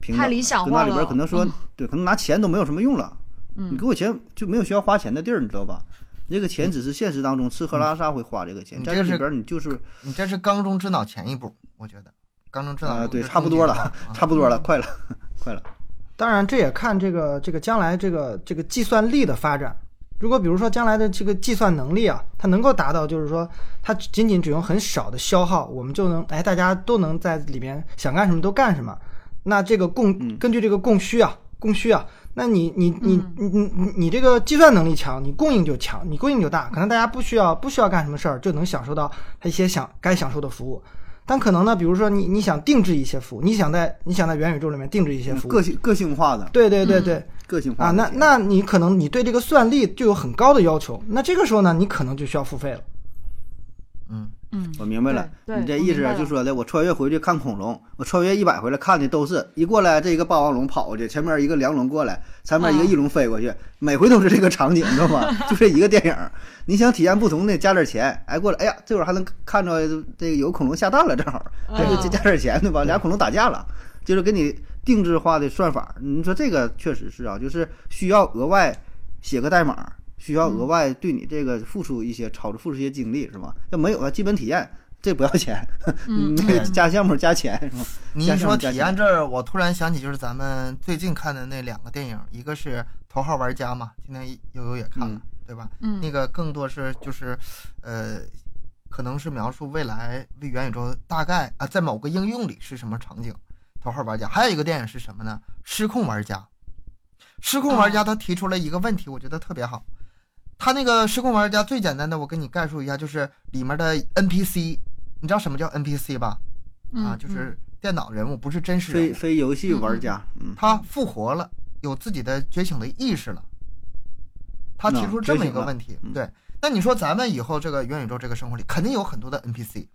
平等的？太理想了那里边可能说，嗯对，可能拿钱都没有什么用了。嗯你给我钱就没有需要花钱的地儿，你知道吧？这个钱只是现实当中吃喝拉撒会花这个钱，在这里你这是边你就是你这是缸中之脑前一步，我觉得啊，对，差不多了差不多了，快了，快了。当然，这也看这个这个将来这个这个计算力的发展。如果比如说将来的这个计算能力啊，它能够达到，就是说它仅仅只用很少的消耗，我们就能哎，大家都能在里边想干什么都干什么。那这个供嗯根据这个供需啊，供需啊，那你你你你你你这个计算能力强，你供应就强，你供应就大，可能大家不需要不需要干什么事儿，就能享受到它一些享该享受的服务。但可能呢，比如说你你想定制一些服务，你想在你想在元宇宙里面定制一些服务，个性个性化的，对对对对。啊，个性化啊那那你可能你对这个算力就有很高的要求，那这个时候呢，你可能就需要付费了。嗯，嗯，我明白了，你这意思就说的，我穿越回去看恐龙，我穿越一百回来看的都是一过来这一个霸王龙跑过去，前面一个梁龙过来，前面一个啊翼龙飞过去，每回都是这个场景，你知道吗？就这一个电影，你想体验不同的，加点钱，哎，过来，哎呀，这会儿还能看着这个有恐龙下蛋了，正好，这就啊加点钱对吧？俩恐龙打架了，就是给你定制化的算法，你说这个确实是啊，就是需要额外写个代码。需要额外对你这个付出一些操作，付出一些精力是吧？要没有了，基本体验 这不要钱，嗯 你加项目加钱是吧？你一说体验这儿，我突然想起就是咱们最近看的那两个电影，一个是《头号玩家》嘛，今天悠悠也看了，嗯对吧？嗯那个更多是就是，呃，可能是描述未来为元宇宙大概啊，在某个应用里是什么场景。头号玩家还有一个电影是什么呢？失控玩家。失控玩家他提出了一个问题，我觉得特别好。他那个失控玩家最简单的，我跟你概述一下，就是里面的 NPC，你知道什么叫 NPC 吧？啊，嗯就是电脑人物，不是真实人非物。非游戏玩家，嗯，他复活了，有自己的觉醒的意识了。他提出这么一个问题，嗯对。那你说咱们以后这个元宇宙这个生活里，肯定有很多的 NPC。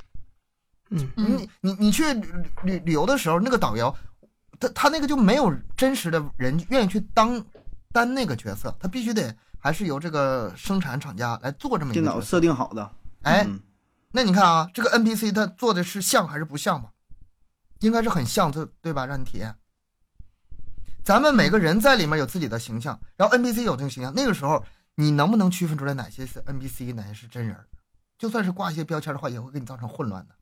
嗯，嗯你你你去旅旅旅游的时候，那个导游，他他那个就没有真实的人愿意去当担那个角色，他必须得还是由这个生产厂家来做这么一个。电脑设定好的，哎，嗯那你看啊，这个 NPC 它做的是像还是不像吧？应该是很像，这对吧？让你体验。咱们每个人在里面有自己的形象，然后 NPC 有这个形象，那个时候你能不能区分出来哪些是 NPC，哪些是真人？就算是挂一些标签的话，也会给你造成混乱的。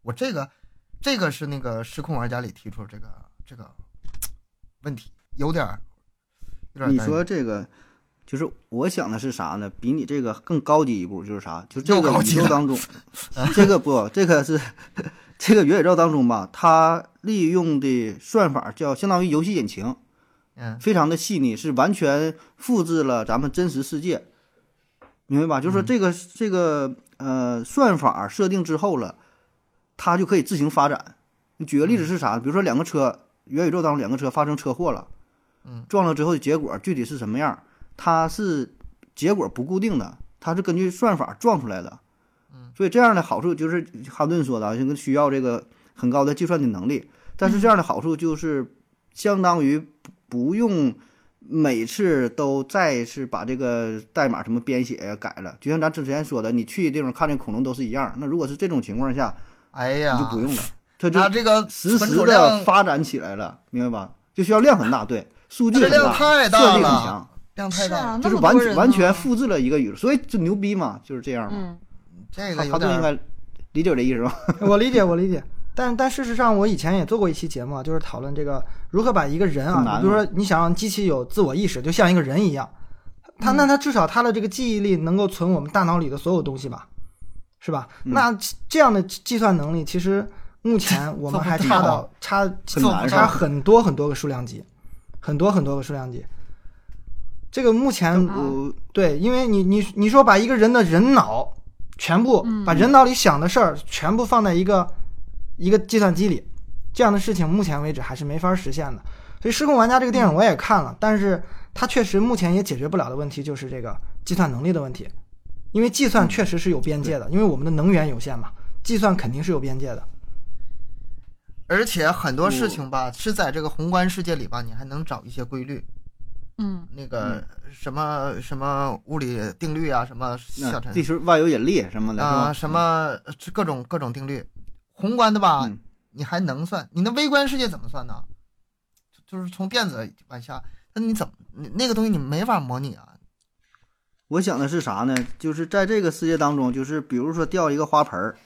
我这个，这个是那个失控玩家里提出这个这个问题，有点儿，有点儿你说这个，就是我想的是啥呢？比你这个更高级一步，就是啥？就这个宇宙当中，这个不，这个是这个元宇宙当中吧，它利用的算法叫相当于游戏引擎，嗯非常的细腻，是完全复制了咱们真实世界，明白吧？就是说这个、这个呃算法设定之后了，它就可以自行发展。你举个例子是啥？比如说两个车，元宇宙当中两个车发生车祸了，嗯，撞了之后的结果具体是什么样？它是结果不固定的，它是根据算法撞出来的。嗯，所以这样的好处就是哈顿说的啊，这个需要这个很高的计算的能力，但是这样的好处就是相当于不不用每次都再是把这个代码什么编写呀改了，就像咱之前说的，你去的地方看见恐龙都是一样。那如果是这种情况下，哎呀，你就不用了，它这个实时的量发展起来了，明白吧？就需要量很大，对，数据量大算力很强，量太大就是完那么多人完全复制了一个宇宙，所以就牛逼嘛，就是这样嘛。嗯这个他就应该理解我这意思吧？我理解，我理解。但但事实上，我以前也做过一期节目啊，就是讨论这个如何把一个人啊，很难比如说你想让机器有自我意识，就像一个人一样，他那他至少他的这个记忆力能够存我们大脑里的所有东西吧，是吧？嗯那这样的计算能力，其实目前 我们还差到差差很多很多个数量级，很多很多个数量级。这个目前啊。我对，因为你你你说把一个人的人脑全部嗯。把人脑里想的事儿全部放在一个一个计算机里，这样的事情目前为止还是没法实现的。所以《失控玩家》这个电影我也看了，但是它确实目前也解决不了的问题就是这个计算能力的问题，因为计算确实是有边界的，因为我们的能源有限嘛，计算肯定是有边界的。而且很多事情吧，是在这个宏观世界里吧，你还能找一些规律，嗯那个什么什么物理定律啊，什么小陈地球万有引力什么的，什么各种各种定律，宏观的吧，嗯你还能算，你那微观世界怎么算呢？就就是从电子往下，那你怎么你那个东西你没法模拟啊？我想的是啥呢？就是在这个世界当中，就是比如说掉一个花盆儿，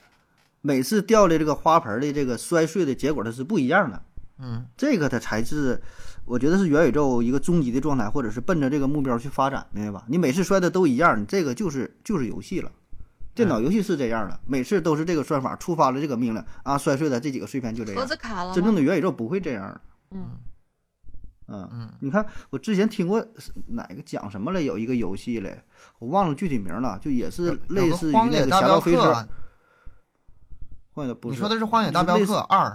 每次掉的这个花盆的这个摔碎的结果它是不一样的。嗯这个它才是，我觉得是元宇宙一个终极的状态，或者是奔着这个目标去发展，明白吧？你每次摔的都一样，你这个就是就是游戏了。电脑游戏是这样的，每次都是这个算法触发了这个命令啊，摔碎的这几个碎片就这样盒子。卡了？真正的元宇宙不会这样的。嗯嗯，嗯你看我之前听过哪个讲什么了？有一个游戏嘞，我忘了具体名了，就也是类似于有个荒那个野大镖侠盗飞车。客啊，换的不是，你说的是《荒野大镖客二》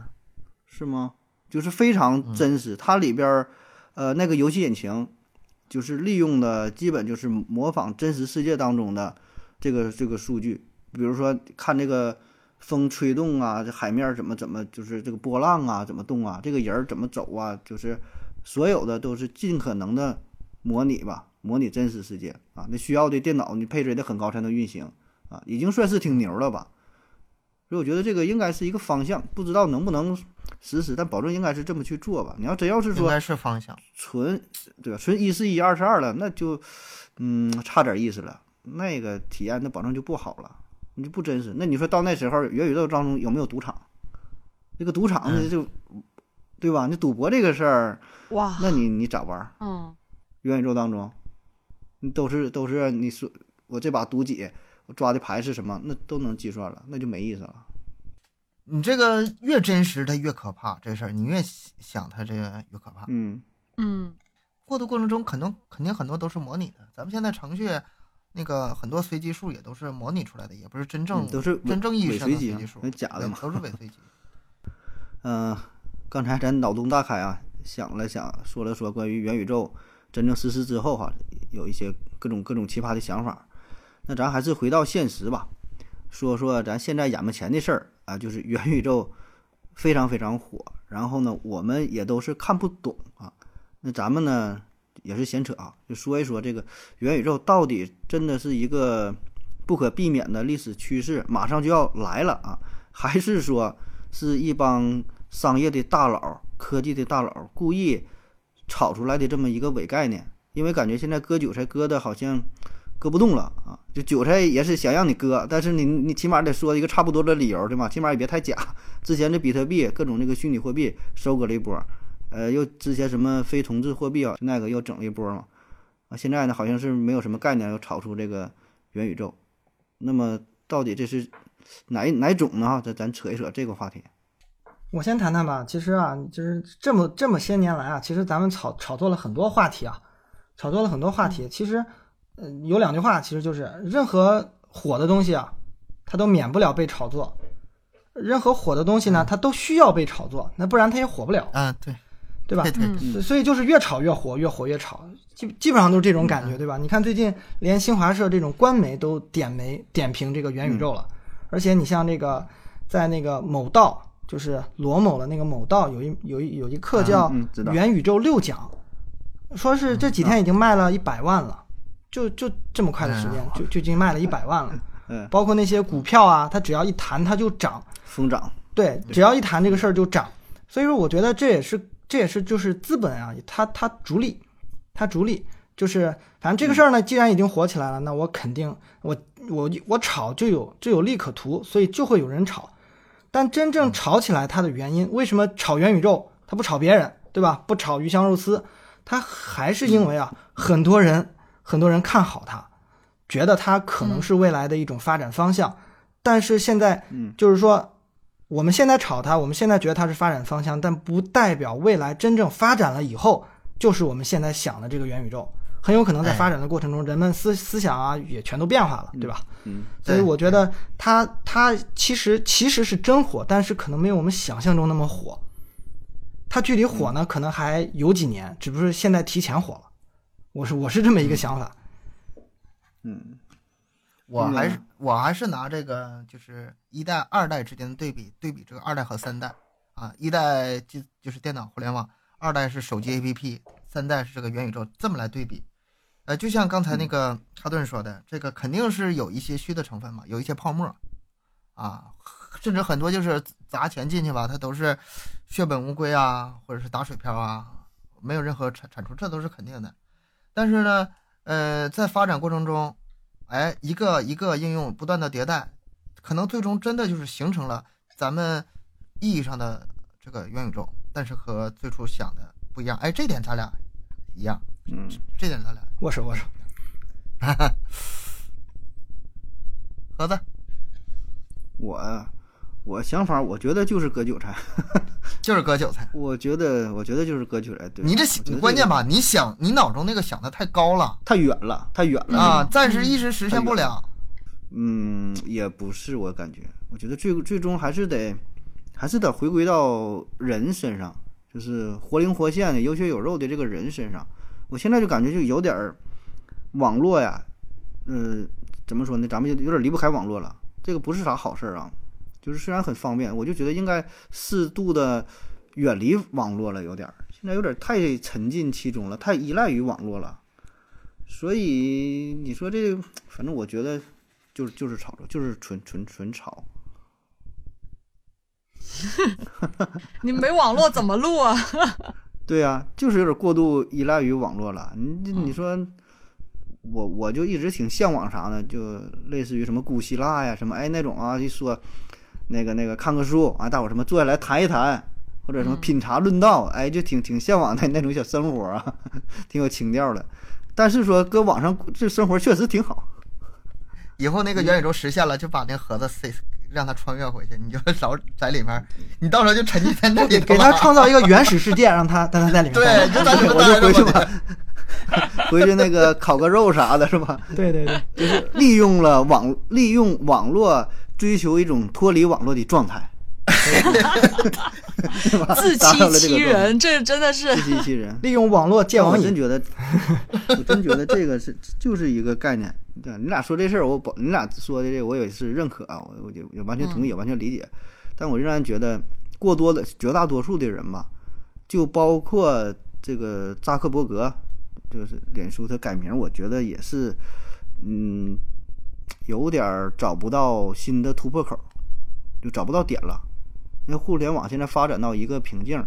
是吗？就是非常真实，它里边儿，呃，那个游戏引擎，就是利用的基本就是模仿真实世界当中的这个这个数据，比如说看这个风吹动啊，这海面儿怎么怎么就是这个波浪啊怎么动啊，这个人儿怎么走啊，就是所有的都是尽可能的模拟吧，模拟真实世界啊。那需要的电脑你配置也得很高才能运行啊，已经算是挺牛了吧。所以我觉得这个应该是一个方向，不知道能不能实施，但保证应该是这么去做吧。你要真要是说应该是方向。纯对吧，纯一是一，二是二了，那就嗯差点意思了，那个体验那保证就不好了，你就不真实。那你说到那时候元宇宙当中有没有赌场？这个赌场呢嗯就、对吧？你赌博这个事儿，哇，那你你咋玩儿？嗯元宇宙当中，你都是都是你说我这把赌几，我抓的牌是什么，那都能计算了，那就没意思了。你这个越真实，它越可怕。这事儿你越想它这个越可怕。嗯，嗯过渡过程中，可能肯定很多都是模拟的。咱们现在程序那个很多随机数也都是模拟出来的，也不是真正、嗯都是真正意义上的随机数，那假的嘛都是伪随机。嗯、刚才咱脑洞大开啊，想了想，说了说关于元宇宙真正实施之后哈、有一些各种各种奇葩的想法。那咱还是回到现实吧，说说咱现在眼巴前的事儿啊，就是元宇宙非常非常火，然后呢，我们也都是看不懂啊。那咱们呢也是闲扯啊，就说一说这个元宇宙到底真的是一个不可避免的历史趋势，马上就要来了啊，还是说是一帮商业的大佬、科技的大佬故意炒出来的这么一个伪概念？因为感觉现在割韭菜割的好像割不动了啊，就韭菜也是想让你割，但是你你起码得说一个差不多的理由，对吧？起码也别太假。之前这比特币各种这个虚拟货币收割了一波，呃，又之前什么非同质货币啊，那个又整了一波嘛，啊，现在呢好像是没有什么概念，又炒出这个元宇宙。那么到底这是哪哪种呢？哈，咱咱扯一扯这个话题。我先谈谈吧。其实啊，就是这么这么些年来啊，其实咱们炒炒作了很多话题啊，炒作了很多话题。其实，呃，有两句话，其实就是任何火的东西啊，它都免不了被炒作；任何火的东西呢，它都需要被炒作，那不然它也火不了，嗯，对，对吧对？所所以就是越炒越火，越火越炒，基基本上都是这种感觉，对吧？你看最近连新华社这种官媒都点媒点评这个元宇宙了，而且你像那个在那个某道，就是罗某的那个某道有一有一有一课叫元宇宙六讲，说是这几天已经卖了一百万了，就就这么快的时间就就已经卖了一百万了，嗯，包括那些股票啊，它只要一谈它就涨，疯涨。对，只要一谈这个事儿就涨，所以说我觉得这也是这也是就是资本啊，它它逐利，它逐利，就是反正这个事儿呢，既然已经火起来了，那我肯定我我我炒就有就有利可图，所以就会有人炒。但真正炒起来它的原因，为什么炒元宇宙它不炒别人，对吧？不炒鱼香肉丝，它还是因为啊，很多人很多人看好它，觉得它可能是未来的一种发展方向。但是现在嗯就是说，我们现在炒它，我们现在觉得它是发展方向，但不代表未来真正发展了以后就是我们现在想的这个元宇宙。很有可能在哎发展的过程中，人们思思想啊也全都变化了，对吧？嗯，所以我觉得它它其实其实是真火，但是可能没有我们想象中那么火。它距离火呢，可能还有几年，只不过是现在提前火了。我是我是这么一个想法。嗯，我还是嗯我还是拿这个就是一代二代之间的对比，对比这个二代和三代啊，一代就就是电脑互联网，二代是手机 APP，三代是这个元宇宙，这么来对比。呃，就像刚才那个哈顿说的，这个肯定是有一些虚的成分嘛，有一些泡沫啊，甚至很多就是砸钱进去吧，它都是血本无归啊，或者是打水漂啊，没有任何产产出，这都是肯定的。但是呢，呃，在发展过程中，哎，一个一个应用不断的迭代，可能最终真的就是形成了咱们意义上的这个元宇宙，但是和最初想的不一样。哎，这点咱俩一样，嗯，这点咱俩握手握手。盒子我我想法，我觉得就是割韭菜，就是割韭菜。我觉得我觉得就是割韭菜。对，你这你关键吧，你想你脑中那个想的太高了太远了，太远了啊，暂时一时实现不了。嗯，也不是，我感觉，我觉得最最终还是得，还是得回归到人身上，就是活灵活现的、有血有肉的这个人身上。我现在就感觉就有点儿网络呀，呃，怎么说呢？咱们就有点离不开网络了。这个不是啥好事儿啊，就是虽然很方便，我就觉得应该适度的远离网络了，有点儿，现在有点太沉浸其中了，太依赖于网络了。所以你说这个，反正我觉得就是就是炒作，就是纯纯纯炒。你没网络怎么录啊？对呀、就是有点过度依赖于网络了。你你说，我我就一直挺向往啥呢？就类似于什么古希腊呀，什么哎那种啊，一说那个那个看个书啊，大伙儿什么坐下来谈一谈，或者什么嗯品茶论道，哎，就挺挺向往的那种小生活啊，挺有情调的。但是说搁网上这生活确实挺好。以后那个元宇宙实现了，就把那盒子塞，让他穿越回去，你就老在里面，你到时候就沉浸在那里头 给他创造一个原始世界，让他让他在里面待对，就我就回去吧，回去那个烤个肉啥的，是吧？对对对，就是利用了网利用网络追求一种脱离网络的状态？自欺欺人，这真的是自欺欺人。利用网络见网瘾。我真觉得，我真觉得这个是就是一个概念。对你俩说这事儿，我保你俩说的这我也是认可啊，我我就也完全同意，也完全理解。但我仍然觉得，过多的绝大多数的人吧，就包括这个扎克伯格，就是脸书他改名，我觉得也是，嗯，有点儿找不到新的突破口，就找不到点了。因为互联网现在发展到一个瓶颈，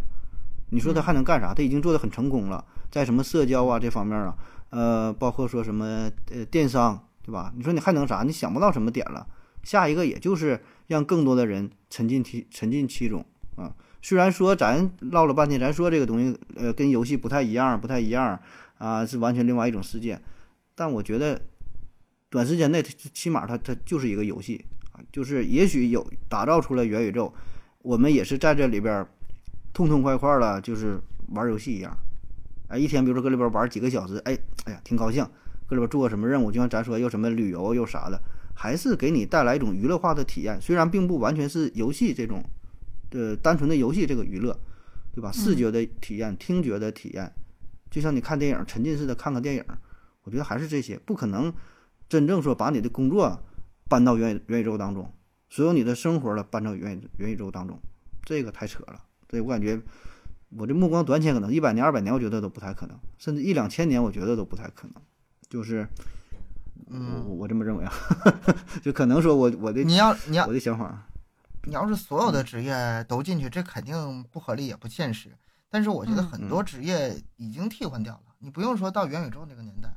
你说它还能干啥？它已经做得很成功了，在什么社交啊这方面啊，呃，包括说什么呃电商，对吧？你说你还能啥？你想不到什么点了。下一个也就是让更多的人沉浸其沉浸其中啊。虽然说咱唠了半天，咱说这个东西呃跟游戏不太一样，不太一样啊，是完全另外一种世界。但我觉得短时间内，它起码它它就是一个游戏啊，就是也许有打造出来元宇宙，我们也是在这里边痛痛快快的，就是玩游戏一样。哎，一天比如说搁里边玩几个小时，哎，哎呀，挺高兴。搁里边做个什么任务，就像咱说又什么旅游又啥的，还是给你带来一种娱乐化的体验。虽然并不完全是游戏这种，呃，单纯的游戏这个娱乐，对吧？视觉的体验、听觉的体验，就像你看电影，沉浸式的看个电影，我觉得还是这些，不可能真正说把你的工作搬到元元宇宙当中，所有你的生活了搬到元元宇宙当中，这个太扯了。所以我感觉我这目光短浅，可能一百年、二百年，我觉得都不太可能，甚至一两千年，我觉得都不太可能。就是，嗯，我我这么认为啊，就可能说我我的你要你要我的想法，你要是所有的职业都进去，这肯定不合理也不现实。但是我觉得嗯很多职业已经替换掉了，你不用说到元宇宙那个年代，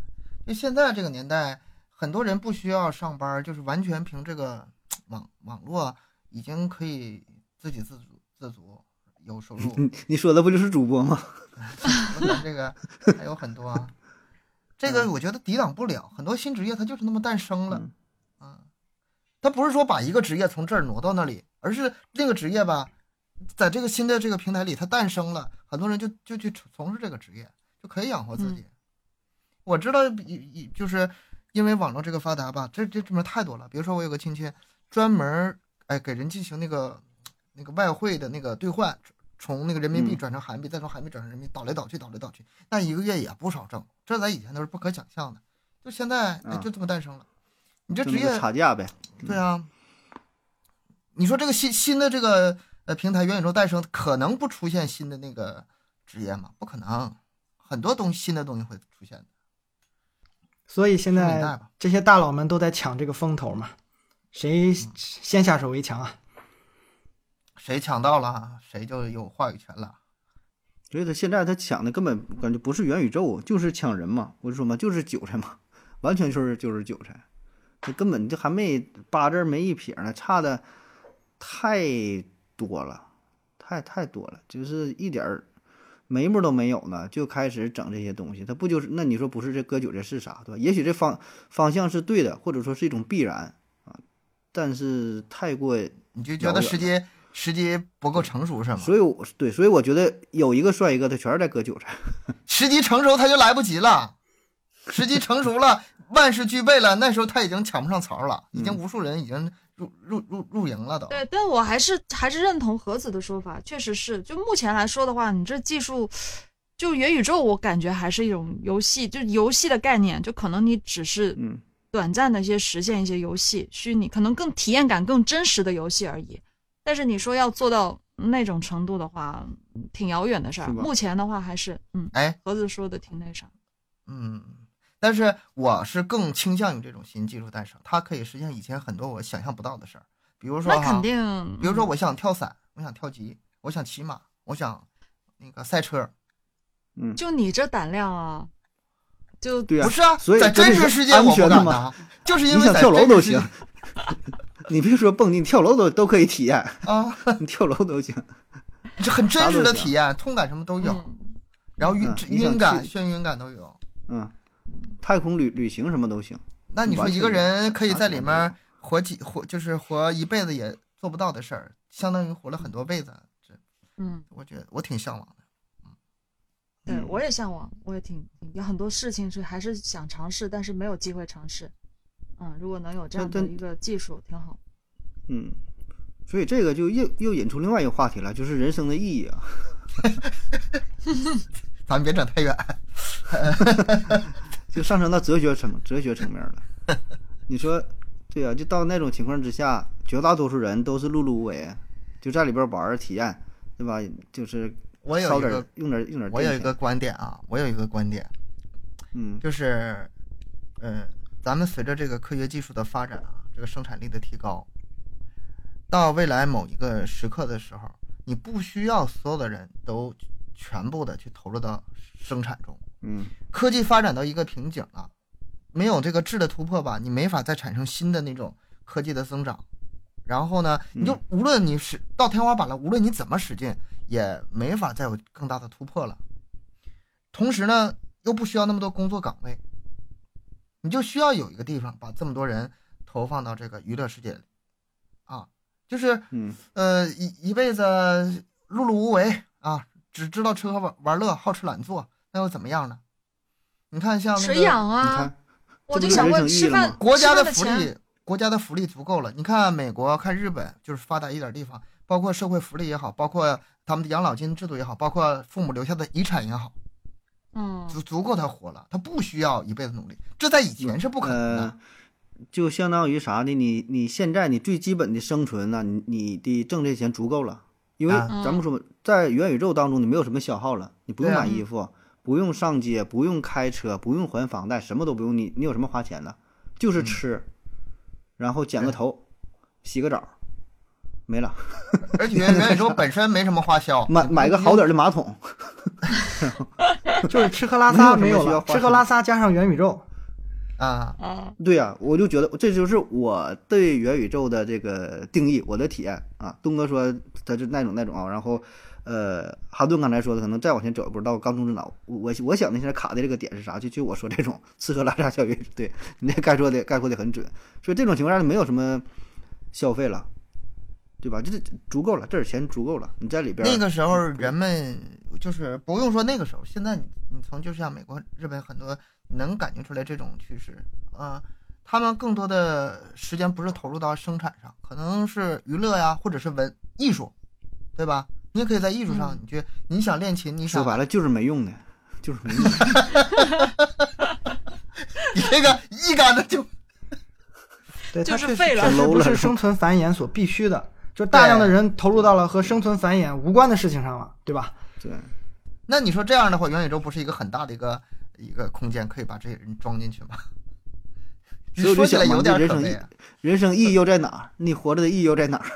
就现在这个年代，很多人不需要上班，就是完全凭这个网网络已经可以自给自足自足有收入。你 你说的不就是主播吗？这个 还有很多啊，这个我觉得抵挡不了，很多新职业它就是那么诞生了嗯，啊，它不是说把一个职业从这儿挪到那里，而是那个职业吧，在这个新的这个平台里它诞生了，很多人就就去从事这个职业，就可以养活自己。我知道，一一就是因为网络这个发达吧，这这这面太多了。比如说，我有个亲戚专门儿哎给人进行那个那个外汇的那个兑换，从那个人民币嗯转成韩币，再从韩币转成人民币，倒来倒去，倒来倒去，那一个月也不少挣。这在以前都是不可想象的，就现在就这么诞生了。你这职业差价呗。对啊，你说这个新新的这个呃平台元宇宙诞生，可能不出现新的那个职业吗？不可能，很多东西新的东西会出现的。所以现在这些大佬们都在抢这个风头嘛，谁先下手为强啊？谁抢到了，谁就有话语权了。所以他现在他抢的根本感觉不是元宇宙，就是抢人嘛。我就说嘛，就是韭菜嘛，完全就是就是韭菜。这根本就还没八字没一撇呢，差的太多了，太太多了，就是一点儿眉目都没有呢，就开始整这些东西。他不就是那你说不是这割韭菜是啥，对吧？也许这方方向是对的，或者说是一种必然啊，但是太过你就觉得时机时机不够成熟是吗？所以我对，所以我觉得有一个算一个，他全是在割韭菜。时机成熟他就来不及了，时机成熟了，万事俱备了，那时候他已经抢不上槽了，已经无数人已经入入入入营了都。对，但我还是还是认同盒子的说法，确实是，就目前来说的话，你这技术，就元宇宙，我感觉还是一种游戏，就游戏的概念，就可能你只是嗯，短暂的一些实现一些游戏，虚拟可能更体验感更真实的游戏而已。但是你说要做到那种程度的话，挺遥远的事儿。目前的话还是，嗯，哎，盒子说的挺那啥。嗯，但是我是更倾向于这种新技术诞生，它可以实现以前很多我想象不到的事儿，比如说哈那肯，定，嗯比如说我想跳伞，我想跳级，我想骑马，我想那个赛车，嗯，就你这胆量啊，就对呀、不是啊，所以在真实世界我不敢呐，就是因你想为在跳楼都行 你别说蹦迪，你跳楼都都可以体验，啊，你跳楼都行。这很真实的体验，痛感什么都有，嗯然后晕晕感、眩晕感都有。嗯，太空旅旅行什么都行。那你说一个人可以在里面活几活，就是活一辈子也做不到的事儿，相当于活了很多辈子。这嗯，我觉得我挺向往的。嗯对嗯我也向往，我也挺有很多事情是还是想尝试，但是没有机会尝试。嗯，如果能有这样的一个技术，挺好。嗯，所以这个就又又引出另外一个话题了，就是人生的意义啊。咱别整太远。就上升到哲学层哲学层面了。你说，对啊、就到那种情况之下，绝大多数人都是碌碌无为，就在里边玩儿体验，对吧？就是我有一个用点用点我有一个，观点啊，我有一个观点，嗯就是，嗯，咱们随着这个科学技术的发展啊，这个生产力的提高，到未来某一个时刻的时候，你不需要所有的人都全部的去投入到生产中。嗯。科技发展到一个瓶颈了，没有这个质的突破吧，你没法再产生新的那种科技的增长。然后呢，你就嗯无论你是到天花板了，无论你怎么使劲，也没法再有更大的突破了。同时呢，又不需要那么多工作岗位，你就需要有一个地方把这么多人投放到这个娱乐世界里，啊，就是嗯。呃一一辈子碌碌无为啊，只知道吃喝玩玩乐，好吃懒做，那又怎么样呢？你看像那谁个你养啊看？我就想问吃饭国家的福利，国家的福利足够了。你看美国，看日本，就是发达一点地方，包括社会福利也好，包括他们的养老金制度也好，包括父母留下的遗产也好，嗯，足足够他活了，他不需要一辈子努力。这在以前是不可能的。呃，就相当于啥呢？你你现在你最基本的生存呢，你你的挣这钱足够了，因为啊咱们说在元宇宙当中，你没有什么消耗了，你不用买衣服，不用上街，不用开车，不用还房贷，什么都不用，你你有什么花钱的？就是嗯吃，然后剪个头，洗个澡，没了，而 且元宇宙本身没什么花销，买买个好点儿的马桶，就是吃喝拉撒没没有吃喝拉撒加上元宇宙，啊。啊，对呀、我就觉得这就是我对元宇宙的这个定义，我的体验啊。东哥说他是那种那种啊，然后呃，哈顿刚才说的可能再往前走一步到缸中之脑，我我我想的现在卡的这个点是啥？就就我说这种 吃喝拉撒教育，对你那概括的概括的很准，所以这种情况下就没有什么消费了，对吧？这这足够了，这点钱足够了，你在里边那个时候人们就是不用说那个时候，现在你你从就像美国、日本很多能感觉出来这种趋势。啊、他们更多的时间不是投入到生产上，可能是娱乐呀，或者是文艺术，对吧？你也可以在艺术上，嗯你去你想练琴，你想说白了就是没用的，就是没用。你这个一杆子就 对，就它是废了不是生存繁衍所必须的，就大量的人投入到了和生存繁衍无关的事情上了，对吧？对，那你说这样的话，元宇宙不是一个很大的一个一个空间，可以把这些人装进去吗？所以说起来有点人生意可悲啊。人生意义又在哪儿？你活着的意义又在哪儿？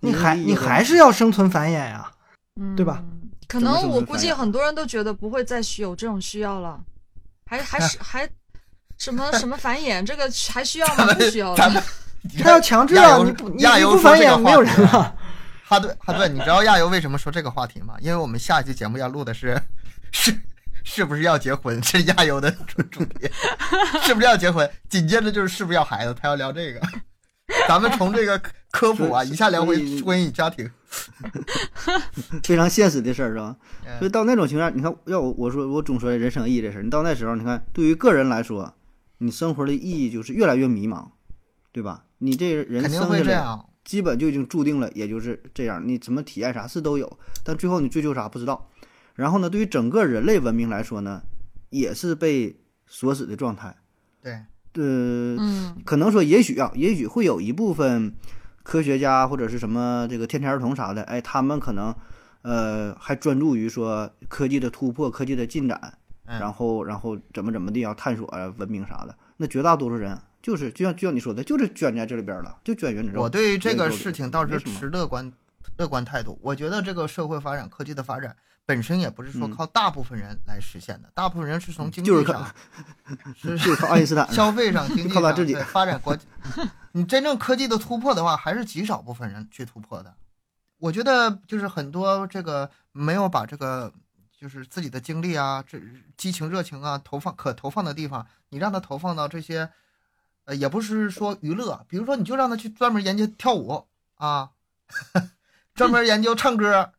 你还你还是要生存繁衍呀，嗯，对吧？可能我估计很多人都觉得不会再需有这种需要了，还还是还什么 什么繁衍，这个还需要 吗？不需要了。他要强制啊，你不你你不繁衍没有人了。哈顿哈顿，你知道亚游为什么说这个话题吗？因为我们下一期节目要录的是是是不是要结婚，是亚游的主主题，是不是要结婚？紧接着就是是不是要孩子，他要聊这个。咱们从这个科普啊，一下聊回婚姻家庭。非常现实的事儿，是吧？所以嗯到那种情况下，你看，要我我说我总说人生意义这事儿，你到那时候，你看对于个人来说，你生活的意义就是越来越迷茫，对吧？你这人肯定生下来会这。基本就已经注定了，也就是这样。你怎么体验啥事都有，但最后你追求啥不知道。然后呢，对于整个人类文明来说呢，也是被锁死的状态。对，呃，嗯可能说也许啊，也许会有一部分科学家或者是什么这个天才儿童啥的，哎，他们可能呃还专注于说科技的突破、科技的进展，嗯然后然后怎么怎么地要探索啊文明啥的。那绝大多数人就是就像就像你说的，就是卷在这里边了，就卷元宇宙。我对于这个事情倒是持乐观乐观态度。我觉得这个社会发展、科技的发展本身也不是说嗯靠大部分人来实现的，大部分人是从经济上、是就是靠爱因斯坦消费上、经济上 靠他自己对发展国际。你真正科技的突破的话，还是极少部分人去突破的。我觉得就是很多这个没有把这个就是自己的精力啊、这激情、热情啊投放可投放的地方，你让他投放到这些，呃，也不是说娱乐，比如说你就让他去专门研究跳舞啊，专门研究唱歌，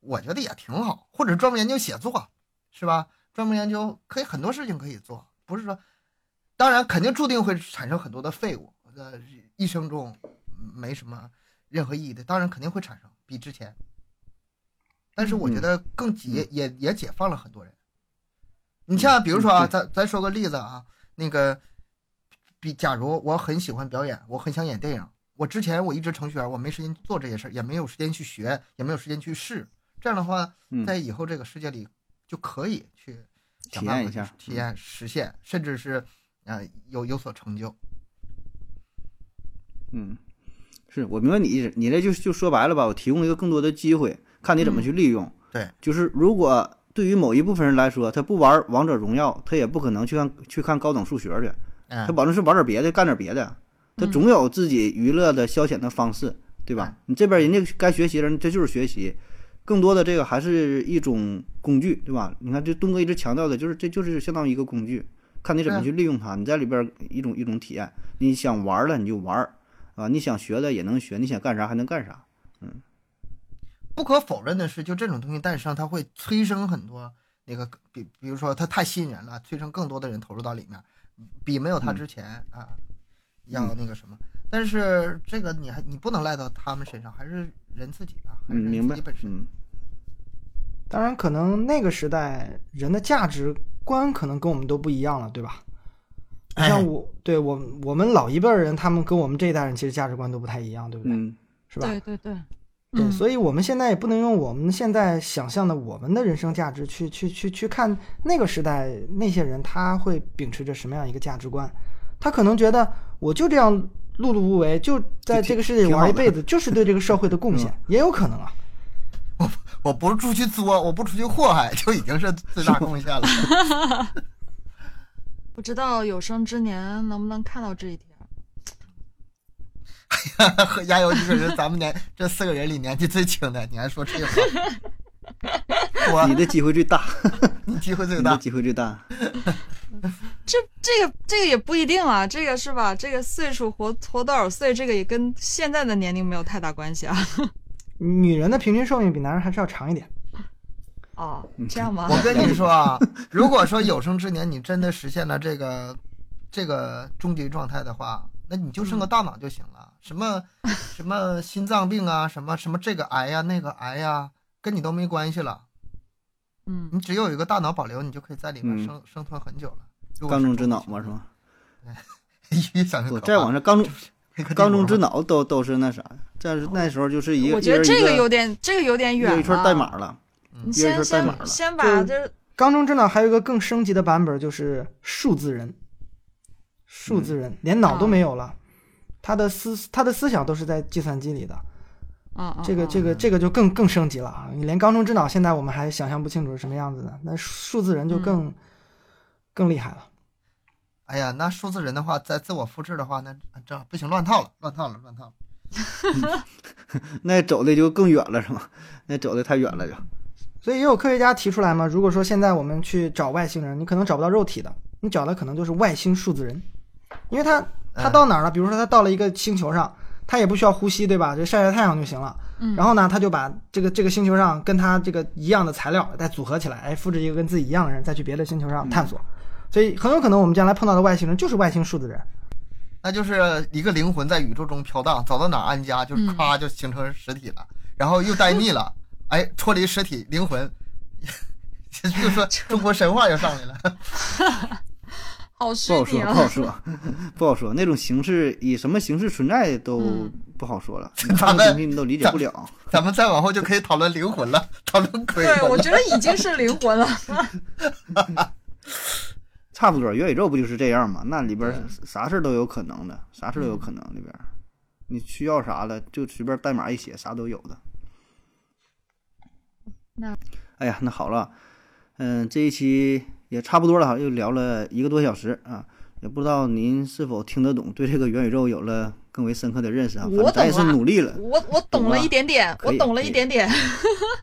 我觉得也挺好，或者专门研究写作，是吧？专门研究可以很多事情可以做，不是说，当然肯定注定会产生很多的废物，呃，一生中没什么任何意义的，当然肯定会产生比之前，但是我觉得更解也也解放了很多人。你像比如说啊，嗯咱咱说个例子啊，那个，比假如我很喜欢表演，我很想演电影，我之前我一直程序员，我没时间做这些事儿，也没有时间去学，也没有时间去试。这样的话，嗯在以后这个世界里就可以去体验一下体验、实现，甚至是呃有有所成就。嗯，是我明白你意思，你这就就说白了吧，我提供一个更多的机会，看你怎么去利用。对，就是如果对于某一部分人来说，他不玩王者荣耀，他也不可能去看去看高等数学去，嗯他，保证是玩点别的，干点别的，他总有自己娱乐的消遣的方式，对吧？你这边人家该学习的人，这就是学习，更多的这个还是一种工具，对吧？你看，这东哥一直强调的就是，这就是相当于一个工具，看你怎么去利用它。你在里边一种一种体验，你想玩了你就玩儿，啊，你想学的也能学，你想干啥还能干啥。嗯不可否认的是，就这种东西诞生，它会催生很多那个，比比如说它太吸引人了，催生更多的人投入到里面，比没有它之前、啊要那个什么。但是这个你还你不能赖到他们身上，还是人自己吧，还嗯，是人明白自己本。身。嗯，当然，可能那个时代人的价值观可能跟我们都不一样了，对吧？像我，对我我们老一辈儿人，他们跟我们这一代人其实价值观都不太一样，对不对？嗯，是吧？对对对，对，嗯所以我们现在也不能用我们现在想象的我们的人生价值去去去去看那个时代那些人，他会秉持着什么样一个价值观？他可能觉得我就这样碌碌无为，就在这个世界玩一辈子，就是对这个社会的贡献，也有可能啊。我我不出去作，我不出去祸害，就已经是最大贡献了。不知道有生之年能不能看到这一天。哎呀和亚游，你可是咱们年这四个人里年纪最轻的，你还说这话？我你的机会最大，你机会最大。你的机会最大。这这个这个也不一定啊，这个是吧？这个岁数活活多少岁，这个也跟现在的年龄没有太大关系啊。女人的平均寿命比男人还是要长一点。哦，这样吗？我跟你说啊，如果说有生之年你真的实现了这个这个终极状态的话，那你就剩个大脑就行了。什么什么心脏病啊，什么什么这个癌呀、那个癌呀，跟你都没关系了。嗯，你只有一个大脑保留，你就可以在里面嗯生、生存很久了。缸中之脑嘛，是吧？越想越不，可怕再往上，缸中那个缸中之脑都都是那啥，这是那时候就是一个，我觉得这个有点，这个有点远了。一串代码了，你先串代码了。先先把就这缸中之脑还有一个更升级的版本，就是数字人，数字人、连脑都没有了，他的思他的思想都是在计算机里的。啊啊，这个啊这个这个就更更升级了啊！你连缸中之脑现在我们还想象不清楚是什么样子的，那数字人就更、更厉害了。哎呀，那数字人的话，在自我复制的话，那这不行，乱套了，乱套了，乱套了。那走的就更远了，是吗？那走的太远了就。所以也有科学家提出来嘛，如果说现在我们去找外星人，你可能找不到肉体的，你找的可能就是外星数字人，因为他他到哪儿了？比如说他到了一个星球上，他也不需要呼吸，对吧？就晒晒太阳就行了。嗯然后呢，他就把这个这个星球上跟他这个一样的材料再组合起来，哎，复制一个跟自己一样的人，再去别的星球上探索。所以很有可能我们将来碰到的外星人就是外星数字人。那就是一个灵魂在宇宙中飘荡，走到哪儿安家，就是嗯咵就形成实体了，然后又待腻了，哎，脱离实体，灵魂，就说中国神话又上来了。好不好说！不好说，不好说。那种形式以什么形式存在都嗯不好说了，你看的东西你都理解不了。咱们再往后就可以讨论灵魂了，讨论鬼对，魂了。我觉得已经是灵魂了。差不多，元宇宙不就是这样吗？那里边啥事儿都有可能的，啥事儿都有可能里边儿。你需要啥了，就随便代码一写，啥都有的。那，哎呀，那好了，嗯，这一期也差不多了哈，又聊了一个多小时啊，也不知道您是否听得懂，对这个元宇宙有了更为深刻的认识啊。反我正咱也是努力了，我我懂了一点点，我懂了一点点。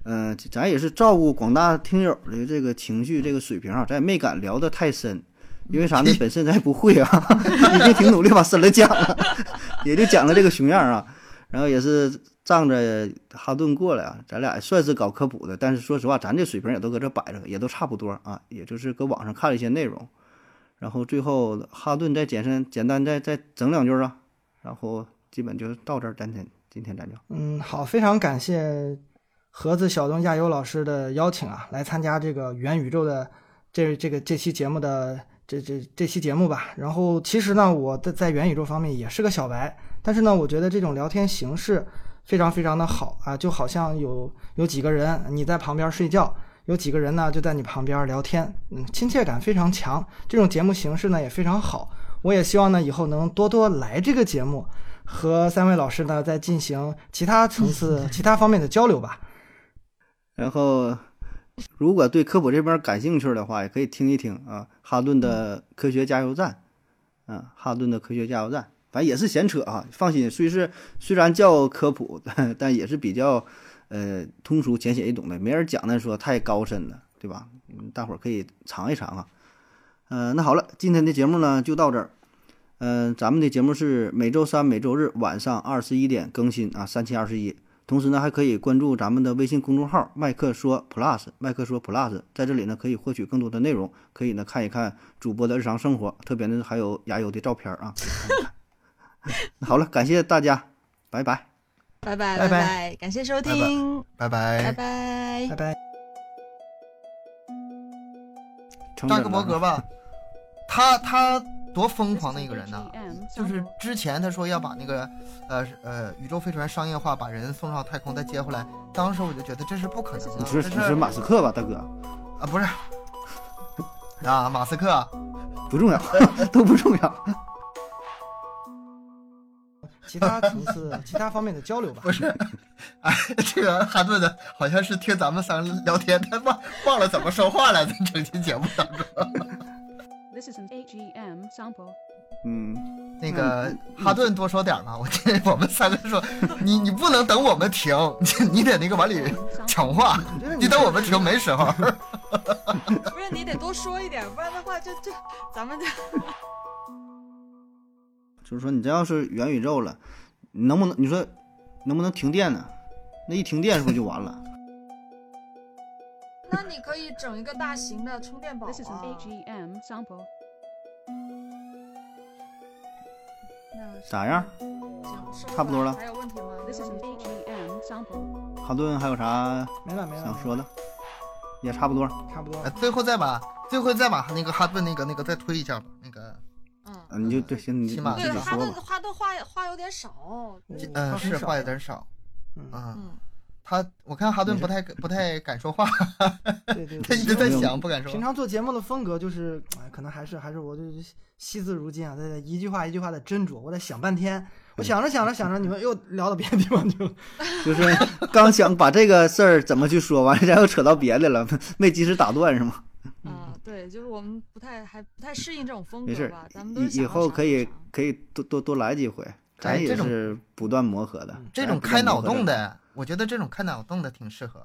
嗯、咱也是照顾广大听友的这个情绪、这个水平啊，咱也没敢聊得太深，因为啥呢？本身咱也不会啊，已经挺努力把深了讲了，也就讲了这个熊样啊。然后也是仗着哈顿过来啊，咱俩算是搞科普的，但是说实话，咱这水平也都搁这摆着，也都差不多啊，也就是搁网上看了一些内容，然后最后哈顿再简单简单再再整两句啊，然后基本就到这儿，咱天今天咱就嗯，好，非常感谢盒子小东亚优老师的邀请啊，来参加这个元宇宙的这这个这期节目的这这这期节目吧。然后其实呢，我在在元宇宙方面也是个小白，但是呢，我觉得这种聊天形式非常非常的好啊，就好像有有几个人你在旁边睡觉。有几个人呢就在你旁边聊天，嗯，亲切感非常强。这种节目形式呢也非常好，我也希望呢以后能多多来这个节目，和三位老师呢再进行其他层次、其他方面的交流吧。然后，如果对科普这边感兴趣的话，也可以听一听啊，哈顿的科学加油站，啊，哈顿的科学加油站，反正也是闲扯啊。放心，虽是虽然叫科普，但也是比较呃通俗浅显易懂的，没人讲的说太高深了，对吧？嗯，大伙儿可以尝一尝啊。呃，那好了，今天的节目呢就到这儿。嗯、咱们的节目是每周三、每周日晚上二十一点更新啊，三七二十一。同时呢，还可以关注咱们的微信公众号“麦克说 Plus”，麦克说 Plus，在这里呢可以获取更多的内容，可以呢看一看主播的日常生活，特别呢还有牙油的照片啊，那 好了，感谢大家，拜拜。拜拜拜拜拜，感谢收听，拜拜拜。拜拜。拜。扎克伯格吧，他他多疯狂的一个人呢就是之前他说要把那个呃呃宇宙飞船商业化，把人送上太空再接回来，当时我就觉得这是不可能的。你说你说马斯克吧，大哥，啊不是 啊马斯克啊不重要，都不重要。其他层次、其他方面的交流吧。不是，哎这个哈顿的好像是听咱们三个聊天，他忘忘了怎么说话了，在整期节目当中。This is an AGM sample. 嗯，那个哈顿多说点嘛，我记得我们三个说，你你不能等我们停，你得那个往里抢话，你等我们停没时候。不是你得多说一点，不然的话就就咱们就就是说你这要是元宇宙了，你能不能你说能不能停电呢？那一停电是不是就完了？那你你可以整一个大型的充电宝 This is an 啊。AGM sample. 那咋样？差不多了还有问题吗 This is an AGM sample. 哈顿还有啥没了没了，想说的？也差不多。差不多哎，。最后再把最后再把那个哈顿那个那个再推一下吧，啊，你就对，行，你起码你对，自己说吧。哈顿哈顿话话有点少。嗯是话有点少嗯，他我看哈顿不太 不太敢说话，对对他对，一直在想不敢说平。常做节目的风格就是，哎，可能还是还是我就惜字如金啊，在一句话一句话的斟酌，我得想半天。我想着想着想着，你们又聊到别的地方去了。就是刚想把这个事儿怎么去说，完了然后扯到别的了，没及时打断是吗？啊，对，就是我们不太还不太适应这种风格吧，咱们都以后可以可以多多多来几回，咱也是不断磨合的。这种开脑洞的，我觉得这种开脑洞的挺适合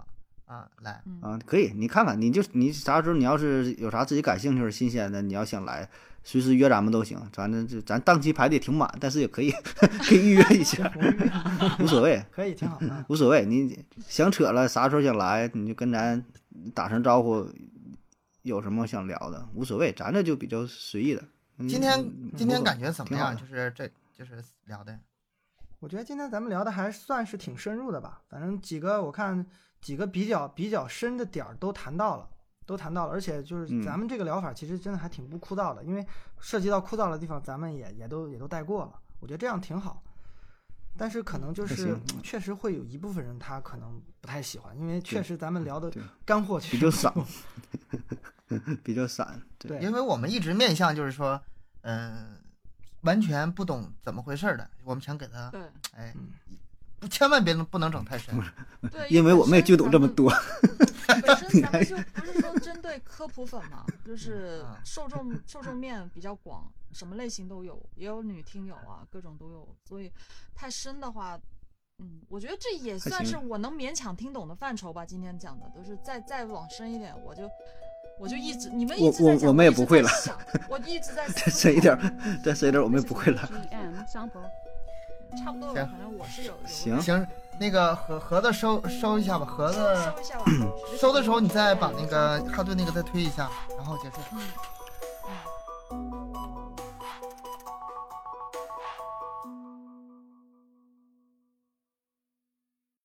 啊。来，嗯啊，可以，你看看，你就你啥时候你要是有啥自己感兴趣、新鲜的，你要想来，随时约咱们都行。咱这这咱档期排的也挺满，但是也可以 可以预约一下，无所谓，可以，挺好的。无所谓。你想扯了，啥时候想来，你就跟咱打声招呼，有什么想聊的，无所谓，咱这就比较随意的。嗯今天嗯今天感觉怎么样？就是这就是聊的，我觉得今天咱们聊的还算是挺深入的吧，反正几个我看几个比较比较深的点儿都谈到了，都谈到了，而且就是嗯咱们这个疗法其实真的还挺不枯燥的，因为涉及到枯燥的地方，咱们也也都也都带过了，我觉得这样挺好。但是可能就是确实会有一部分人他可能不太喜欢，因为确实咱们聊的 干货比较散不多 比较散，对，对因为我们一直面向就是说，嗯，完全不懂怎么回事儿的，我们想给他，对哎千万别不能整太深。对，因为我们也就懂这么多。多。本身咱们就不是说针对科普粉嘛，就是嗯受众受众面比较广，什么类型都有，也有女听友啊，各种都有。所以太深的话，嗯，我觉得这也算是我能勉强听懂的范畴吧。今天讲的都是再再往深一点，我就我就一直你们我一直在 讲，我我们也不会了，我一直在再深一点，再深一点，我们也不会了。差不多反正我是有有行行，那个盒盒子收收一下吧，盒子收一下吧。收的时候你再把那个哈顿那个再推一下，然后结束。嗯